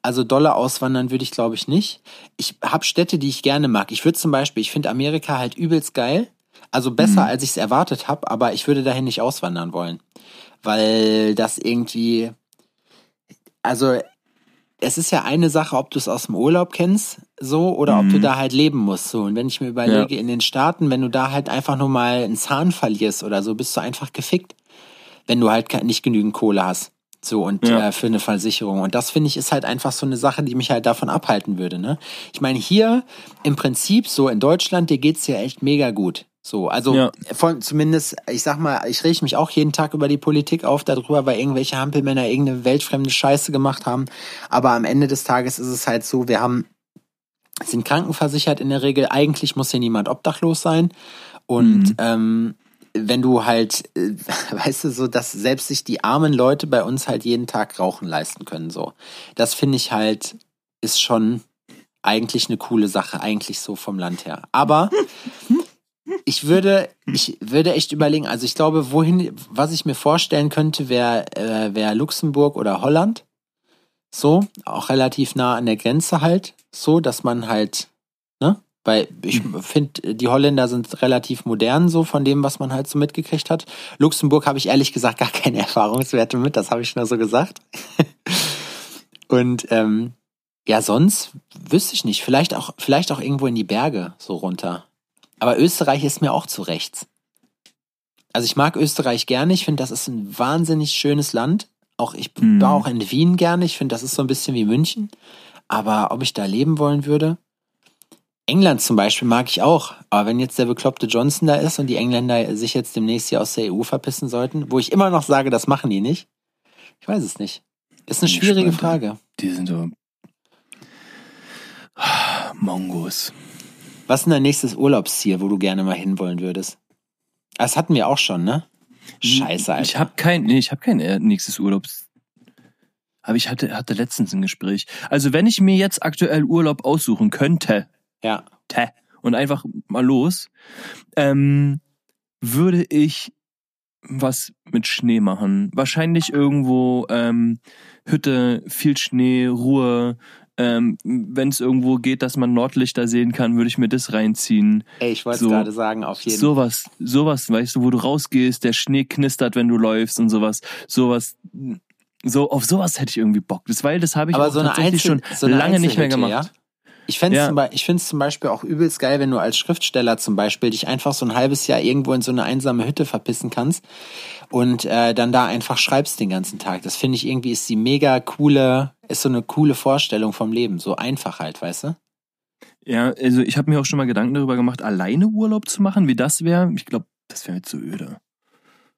Also dolle auswandern würde ich, glaube ich, nicht. Ich habe Städte, die ich gerne mag. Ich würde zum Beispiel, ich finde Amerika halt übelst geil. Also besser, als ich es erwartet habe, aber ich würde dahin nicht auswandern wollen. Weil das irgendwie, also es ist ja eine Sache, ob du es aus dem Urlaub kennst, so, oder ob du da halt leben musst, so. Und wenn ich mir überlege, in den Staaten, wenn du da halt einfach nur mal einen Zahn verlierst oder so, bist du einfach gefickt, wenn du halt nicht genügend Kohle hast. So, und Ja. äh, für eine Versicherung. Und das finde ich ist halt einfach so eine Sache, die mich halt davon abhalten würde, ne? Ich meine, hier im Prinzip, so in Deutschland, dir geht's ja echt mega gut. So, also Ja. von zumindest, ich sag mal, ich reg mich auch jeden Tag über die Politik auf darüber, weil irgendwelche Hampelmänner irgendeine weltfremde Scheiße gemacht haben. Aber am Ende des Tages ist es halt so, wir haben sind krankenversichert in der Regel. Eigentlich muss hier niemand obdachlos sein. Und ähm, wenn du halt, äh, [LAUGHS] weißt du, so, dass selbst sich die armen Leute bei uns halt jeden Tag Rauchen leisten können, so. Das finde ich halt, ist schon eigentlich eine coole Sache, eigentlich so vom Land her. Aber [LAUGHS] ich würde, ich würde echt überlegen, also ich glaube, wohin, was ich mir vorstellen könnte, wäre äh, wär Luxemburg oder Holland. So, auch relativ nah an der Grenze halt, so, dass man halt, ne? Weil ich finde, die Holländer sind relativ modern, so von dem, was man halt so mitgekriegt hat. Luxemburg habe ich ehrlich gesagt gar keine [LAUGHS] Erfahrungswerte mit, das habe ich nur so gesagt. [LAUGHS] Und ähm, ja, sonst wüsste ich nicht. Vielleicht auch, vielleicht auch irgendwo in die Berge so runter. Aber Österreich ist mir auch zu rechts. Also ich mag Österreich gerne. Ich finde, das ist ein wahnsinnig schönes Land. Auch ich Mhm. war auch in Wien gerne. Ich finde, das ist so ein bisschen wie München. Aber ob ich da leben wollen würde? England zum Beispiel mag ich auch. Aber wenn jetzt der bekloppte Johnson da ist und die Engländer sich jetzt demnächst hier aus der EU verpissen sollten, wo ich immer noch sage, das machen die nicht. Ich weiß es nicht. Ist eine schwierige. Frage. Die sind so [SIGHS] Mongos. Was ist denn dein nächstes Urlaubsziel, wo du gerne mal hinwollen würdest? Das hatten wir auch schon, ne? Scheiße, Alter. Ich habe kein, nee, ich habe kein äh, nächstes Urlaubs. Aber ich hatte, hatte letztens ein Gespräch. Also wenn ich mir jetzt aktuell Urlaub aussuchen könnte, Ja. Täh. Und einfach mal los. Ähm, würde ich was mit Schnee machen. Wahrscheinlich irgendwo ähm, Hütte, viel Schnee, Ruhe. Ähm, Wenn es irgendwo geht, dass man Nordlichter sehen kann, würde ich mir das reinziehen. Ey, ich wollte So. gerade sagen, auf jeden Fall. Sowas, sowas, weißt du, wo du rausgehst, der Schnee knistert, wenn du läufst und sowas. Sowas. So, auf sowas hätte ich irgendwie Bock. Das, weil das habe ich Aber so tatsächlich Einzel schon so lange nicht mehr gemacht. Ja? Ich fände es Ja. zum, zum Beispiel auch übelst geil, wenn du als Schriftsteller zum Beispiel dich einfach so ein halbes Jahr irgendwo in so eine einsame Hütte verpissen kannst und äh, dann da einfach schreibst den ganzen Tag. Das finde ich irgendwie ist die mega coole, ist so eine coole Vorstellung vom Leben. So einfach halt, weißt du? Ja, also ich habe mir auch schon mal Gedanken darüber gemacht, alleine Urlaub zu machen, wie das wäre. Ich glaube, das wäre mir zu öde.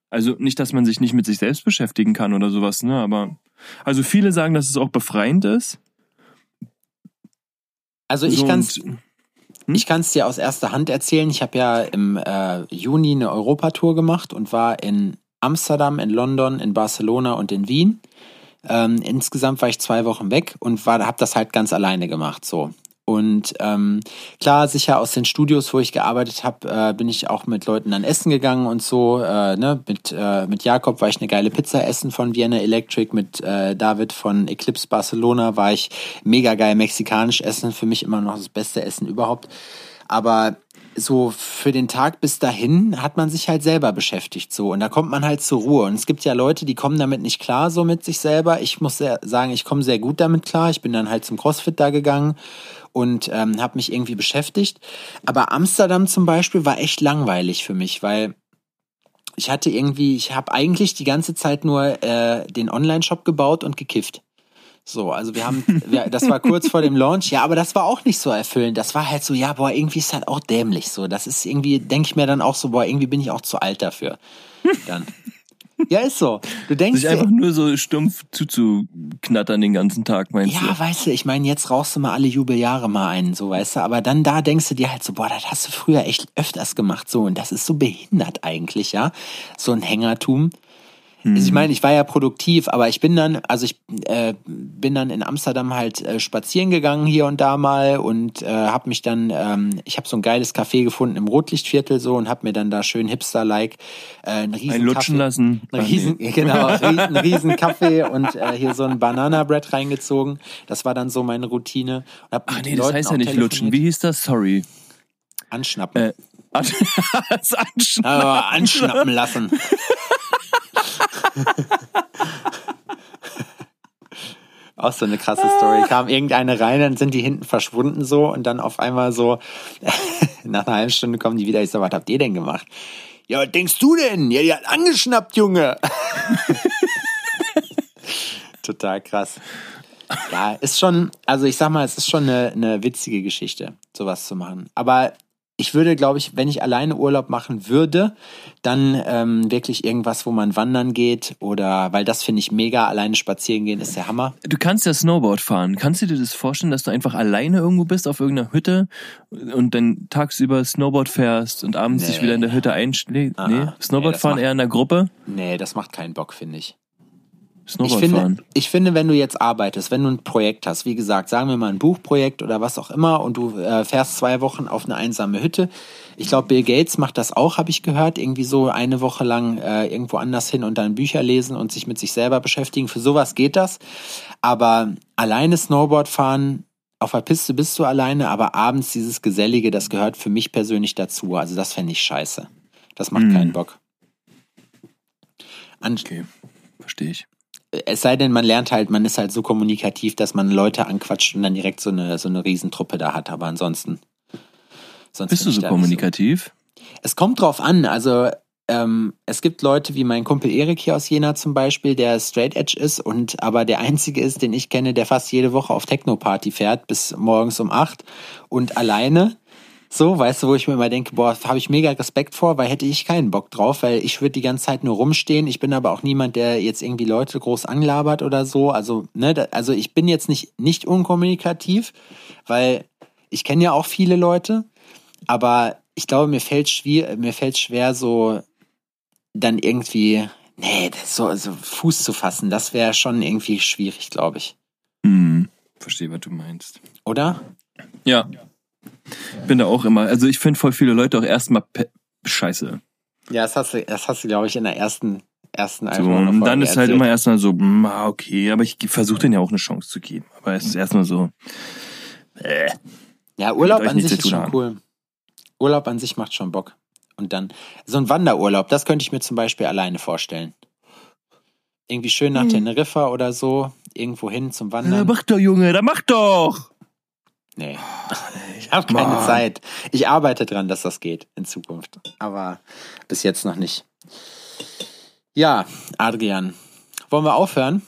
Also nicht, dass man sich nicht mit sich selbst beschäftigen kann oder sowas, ne? Aber also viele sagen, dass es auch befreiend ist. Also ich So, kann's, und- Ich kann es dir aus erster Hand erzählen. Ich habe ja im äh, Juni eine Europatour gemacht und war in Amsterdam, in London, in Barcelona und in Wien. Ähm, insgesamt war ich zwei Wochen weg und habe das halt ganz alleine gemacht. So. Und ähm, klar, sicher aus den Studios, wo ich gearbeitet habe, äh, bin ich auch mit Leuten dann essen gegangen und so. Äh, ne? mit, äh, mit Jakob war ich eine geile Pizza essen von Vienna Electric, mit äh, David von Eclipse Barcelona war ich mega geil mexikanisch essen. Für mich immer noch das beste Essen überhaupt. Aber so für den Tag bis dahin hat man sich halt selber beschäftigt so und da kommt man halt zur Ruhe und es gibt ja Leute, die kommen damit nicht klar so mit sich selber. Ich muss sehr sagen, ich komme sehr gut damit klar. Ich bin dann halt zum CrossFit da gegangen und ähm, habe mich irgendwie beschäftigt. Aber Amsterdam zum Beispiel war echt langweilig für mich, weil ich hatte irgendwie, ich habe eigentlich die ganze Zeit nur äh, den Online-Shop gebaut und gekifft. So, also wir haben, [LAUGHS] wir, das war kurz vor dem Launch, ja, aber das war auch nicht so erfüllend. Das war halt so, ja, boah, irgendwie ist halt auch dämlich so. Das ist irgendwie, denke ich mir dann auch so, boah, irgendwie bin ich auch zu alt dafür. Dann. [LAUGHS] Ja, ist so. Du denkst, Sich einfach nur so stumpf zuzuknattern den ganzen Tag, meinst ja, du? weißt du, ich meine, jetzt rauchst du mal alle Jubeljahre mal einen, so, weißt du, aber dann da denkst du dir halt so, boah, das hast du früher echt öfters gemacht, so, und das ist so behindert eigentlich, ja, so ein Hängertum. Also ich meine, ich war ja produktiv, aber ich bin dann, also ich äh, bin dann in Amsterdam halt äh, spazieren gegangen hier und da mal und äh, habe mich dann, ähm, ich habe so ein geiles Café gefunden im Rotlichtviertel so und habe mir dann da schön hipster-like äh, einen riesen Ein Lutschen Kaffee- lassen. einen riesen, [LAUGHS] genau, [LAUGHS] einen riesen Kaffee und äh, hier so ein Banana-Bread reingezogen. Das war dann so meine Routine. Und Ach mit nee, das Leuten heißt ja nicht lutschen. Wie hieß das? Sorry. Anschnappen. Äh, an- [LAUGHS] Anschnappen. Aber anschnappen lassen. Auch so eine krasse Story. Kam irgendeine rein, dann sind die hinten verschwunden so und dann auf einmal so, [LAUGHS] nach einer halben Stunde kommen die wieder. Ich so, was habt ihr denn gemacht? Ja, was denkst du denn? Ja, die hat angeschnappt, Junge. [LAUGHS] Total krass. Ja, ist schon, also ich sag mal, es ist schon eine, eine witzige Geschichte, sowas zu machen. Aber ich würde, glaube ich, wenn ich alleine Urlaub machen würde, dann ähm, wirklich irgendwas, wo man wandern geht oder, weil das finde ich mega, alleine spazieren gehen ist der Hammer. Du kannst ja Snowboard fahren. Kannst du dir das vorstellen, dass du einfach alleine irgendwo bist auf irgendeiner Hütte und dann tagsüber Snowboard fährst und abends Nee. dich wieder in der Hütte einschlägst? Nee, nee, Snowboard das fahren macht- eher in der Gruppe? Nee, das macht keinen Bock, finde ich. Ich Snowboard finde, fahren. ich finde, wenn du jetzt arbeitest, wenn du ein Projekt hast, wie gesagt, sagen wir mal ein Buchprojekt oder was auch immer und du äh, fährst zwei Wochen auf eine einsame Hütte. Ich glaube, Bill Gates macht das auch, habe ich gehört, irgendwie so eine Woche lang äh, irgendwo anders hin und dann Bücher lesen und sich mit sich selber beschäftigen. Für sowas geht das. Aber alleine Snowboard fahren, auf der Piste bist du alleine, aber abends dieses Gesellige, das gehört für mich persönlich dazu. Also das fände ich scheiße. Das macht Mhm. keinen Bock. An Okay, verstehe ich. Es sei denn, man lernt halt, man ist halt so kommunikativ, dass man Leute anquatscht und dann direkt so eine, so eine Riesentruppe da hat. Aber ansonsten. Sonst Bist du so kommunikativ? Es kommt drauf an. Also, ähm, es gibt Leute wie mein Kumpel Erik hier aus Jena zum Beispiel, der straight edge ist und aber der einzige ist, den ich kenne, der fast jede Woche auf Techno-Party fährt bis morgens um acht und alleine. So, weißt du, wo ich mir immer denke, boah, habe ich mega Respekt vor, weil hätte ich keinen Bock drauf, weil ich würde die ganze Zeit nur rumstehen. Ich bin aber auch niemand, der jetzt irgendwie Leute groß anlabert oder so. Also, ne, da, also ich bin jetzt nicht, nicht unkommunikativ, weil ich kenne ja auch viele Leute, aber ich glaube, mir fällt schwer, mir fällt schwer, so dann irgendwie, nee, das so, so Fuß zu fassen. Das wäre schon irgendwie schwierig, glaube ich. Hm, verstehe, was du meinst. Oder? Ja. Bin da auch immer. Also ich finde voll viele Leute auch erstmal scheiße. Ja, das hast du, das hast du, glaube ich, in der ersten, ersten so, Und dann ist halt immer erstmal so, hm, ah, okay, aber ich versuche denen ja auch eine Chance zu geben. Aber es ist erstmal so. Äh, ja, Urlaub an sich ist schon haben. cool. Urlaub an sich macht schon Bock. Und dann so ein Wanderurlaub, das könnte ich mir zum Beispiel alleine vorstellen. Irgendwie schön nach hm. Teneriffa oder so, irgendwo hin zum Wandern. Ja, mach doch, Junge, da mach doch! Nee, [LAUGHS] ich habe keine Mann. Zeit. Ich arbeite dran, dass das geht in Zukunft. Aber bis jetzt noch nicht. Ja, Adrian, wollen wir aufhören?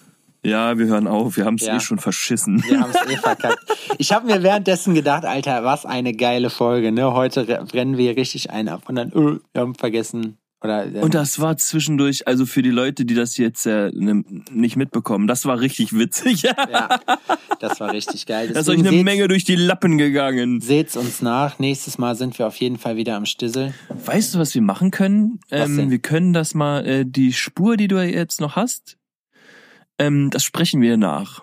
Ja, wir hören auf. Wir haben es ja. eh schon verschissen. Wir haben es eh [LAUGHS] verkackt. Ich habe mir währenddessen gedacht, Alter, was eine geile Folge. Ne? Heute brennen wir richtig einen ab und dann, öh, wir haben vergessen, oder, ähm, und das war zwischendurch, also für die Leute, die das jetzt äh, nicht mitbekommen, das war richtig witzig. [LAUGHS] ja, das war richtig geil. da ist euch eine Menge durch die Lappen gegangen. Seht's uns nach. Nächstes Mal sind wir auf jeden Fall wieder am Stissel. Weißt du, was wir machen können? Ähm, wir können das mal, äh, die Spur, die du jetzt noch hast, ähm, das sprechen wir nach.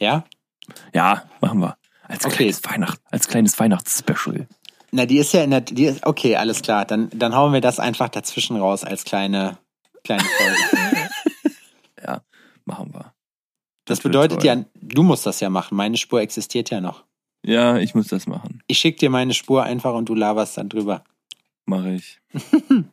Ja? [LAUGHS] ja, machen wir. Als okay. kleines Weihnacht, als kleines Weihnachtsspecial. Na, die ist ja in der, die ist, okay, alles klar. Dann, dann hauen wir das einfach dazwischen raus als kleine, kleine Folge. [LAUGHS] ja, machen wir. Das, das bedeutet ja, du musst das ja machen. Meine Spur existiert ja noch. Ja, ich muss das machen. Ich schick dir meine Spur einfach und du laberst dann drüber. Mache ich. [LAUGHS]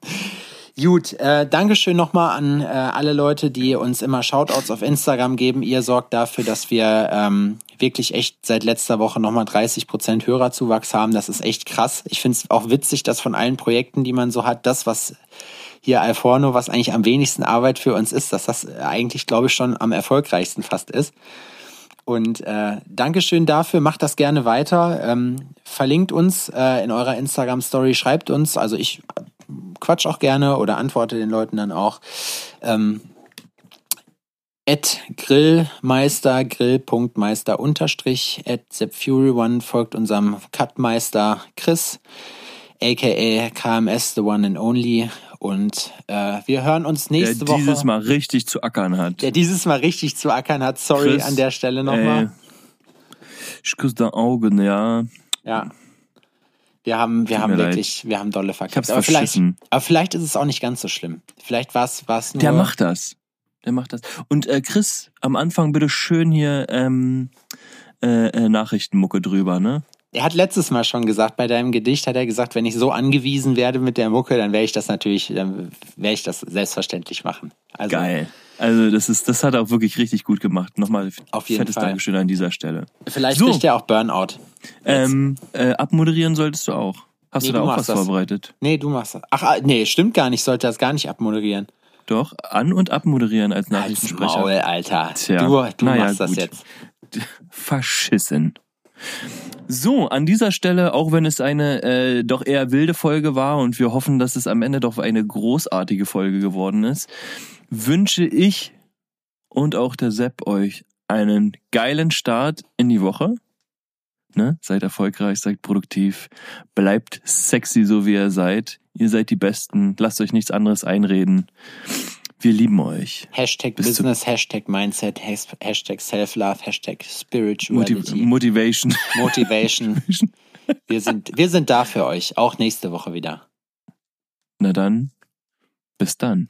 Gut, äh, Dankeschön nochmal an äh, alle Leute, die uns immer Shoutouts auf Instagram geben. Ihr sorgt dafür, dass wir ähm, wirklich echt seit letzter Woche nochmal 30 Prozent Hörerzuwachs haben. Das ist echt krass. Ich finde es auch witzig, dass von allen Projekten, die man so hat, das, was hier Alforno, was eigentlich am wenigsten Arbeit für uns ist, dass das eigentlich, glaube ich, schon am erfolgreichsten fast ist. Und äh, Dankeschön dafür, macht das gerne weiter. Ähm, verlinkt uns äh, in eurer Instagram-Story, schreibt uns. Also ich quatsch auch gerne oder antworte den Leuten dann auch. Ähm, at Grillmeister, Grill.meister unterstrich, at Fury One folgt unserem Cutmeister Chris, aka KMS, the one and only. Und äh, wir hören uns nächste der Woche. Der dieses Mal richtig zu ackern hat. Der dieses Mal richtig zu ackern hat. Sorry Chris, an der Stelle nochmal. Ich küsse deine Augen, ja. Ja. Wir haben, wir haben wirklich, leid. wir haben dolle verkackt. Aber vielleicht, aber vielleicht ist es auch nicht ganz so schlimm. Vielleicht war es nur. Der macht das. Der macht das. Und äh, Chris, am Anfang bitte schön hier ähm, äh, äh, Nachrichtenmucke drüber, ne? Er hat letztes Mal schon gesagt, bei deinem Gedicht hat er gesagt, wenn ich so angewiesen werde mit der Mucke, dann werde ich das natürlich, dann werde ich das selbstverständlich machen. Also, Geil. Also das ist, das hat er auch wirklich richtig gut gemacht. Nochmal auf jeden fettes Fall. Dankeschön an dieser Stelle. Vielleicht so. kriegt er auch Burnout. Ähm, äh, abmoderieren solltest du auch. Hast nee, du da du auch was das. vorbereitet? Nee, du machst das. Ach, ah, nee, stimmt gar nicht. Ich sollte das gar nicht abmoderieren. Doch, an- und abmoderieren als Nachrichtensprecher. Als Maul, Alter. Tja, du du naja, machst das gut. jetzt. [LAUGHS] Verschissen. So, an dieser Stelle, auch wenn es eine äh, doch eher wilde Folge war und wir hoffen, dass es am Ende doch eine großartige Folge geworden ist, wünsche ich und auch der Sepp euch einen geilen Start in die Woche. Ne? Seid erfolgreich, seid produktiv, bleibt sexy, so wie ihr seid. Ihr seid die Besten, lasst euch nichts anderes einreden. Wir lieben euch. Hashtag Bis Business, Hashtag Mindset, Hashtag Self-Love, Hashtag Spirituality. Motiv Motivation. Motivation. [LAUGHS] wir, sind, wir sind da für euch, auch nächste Woche wieder. Na dann, bis dann.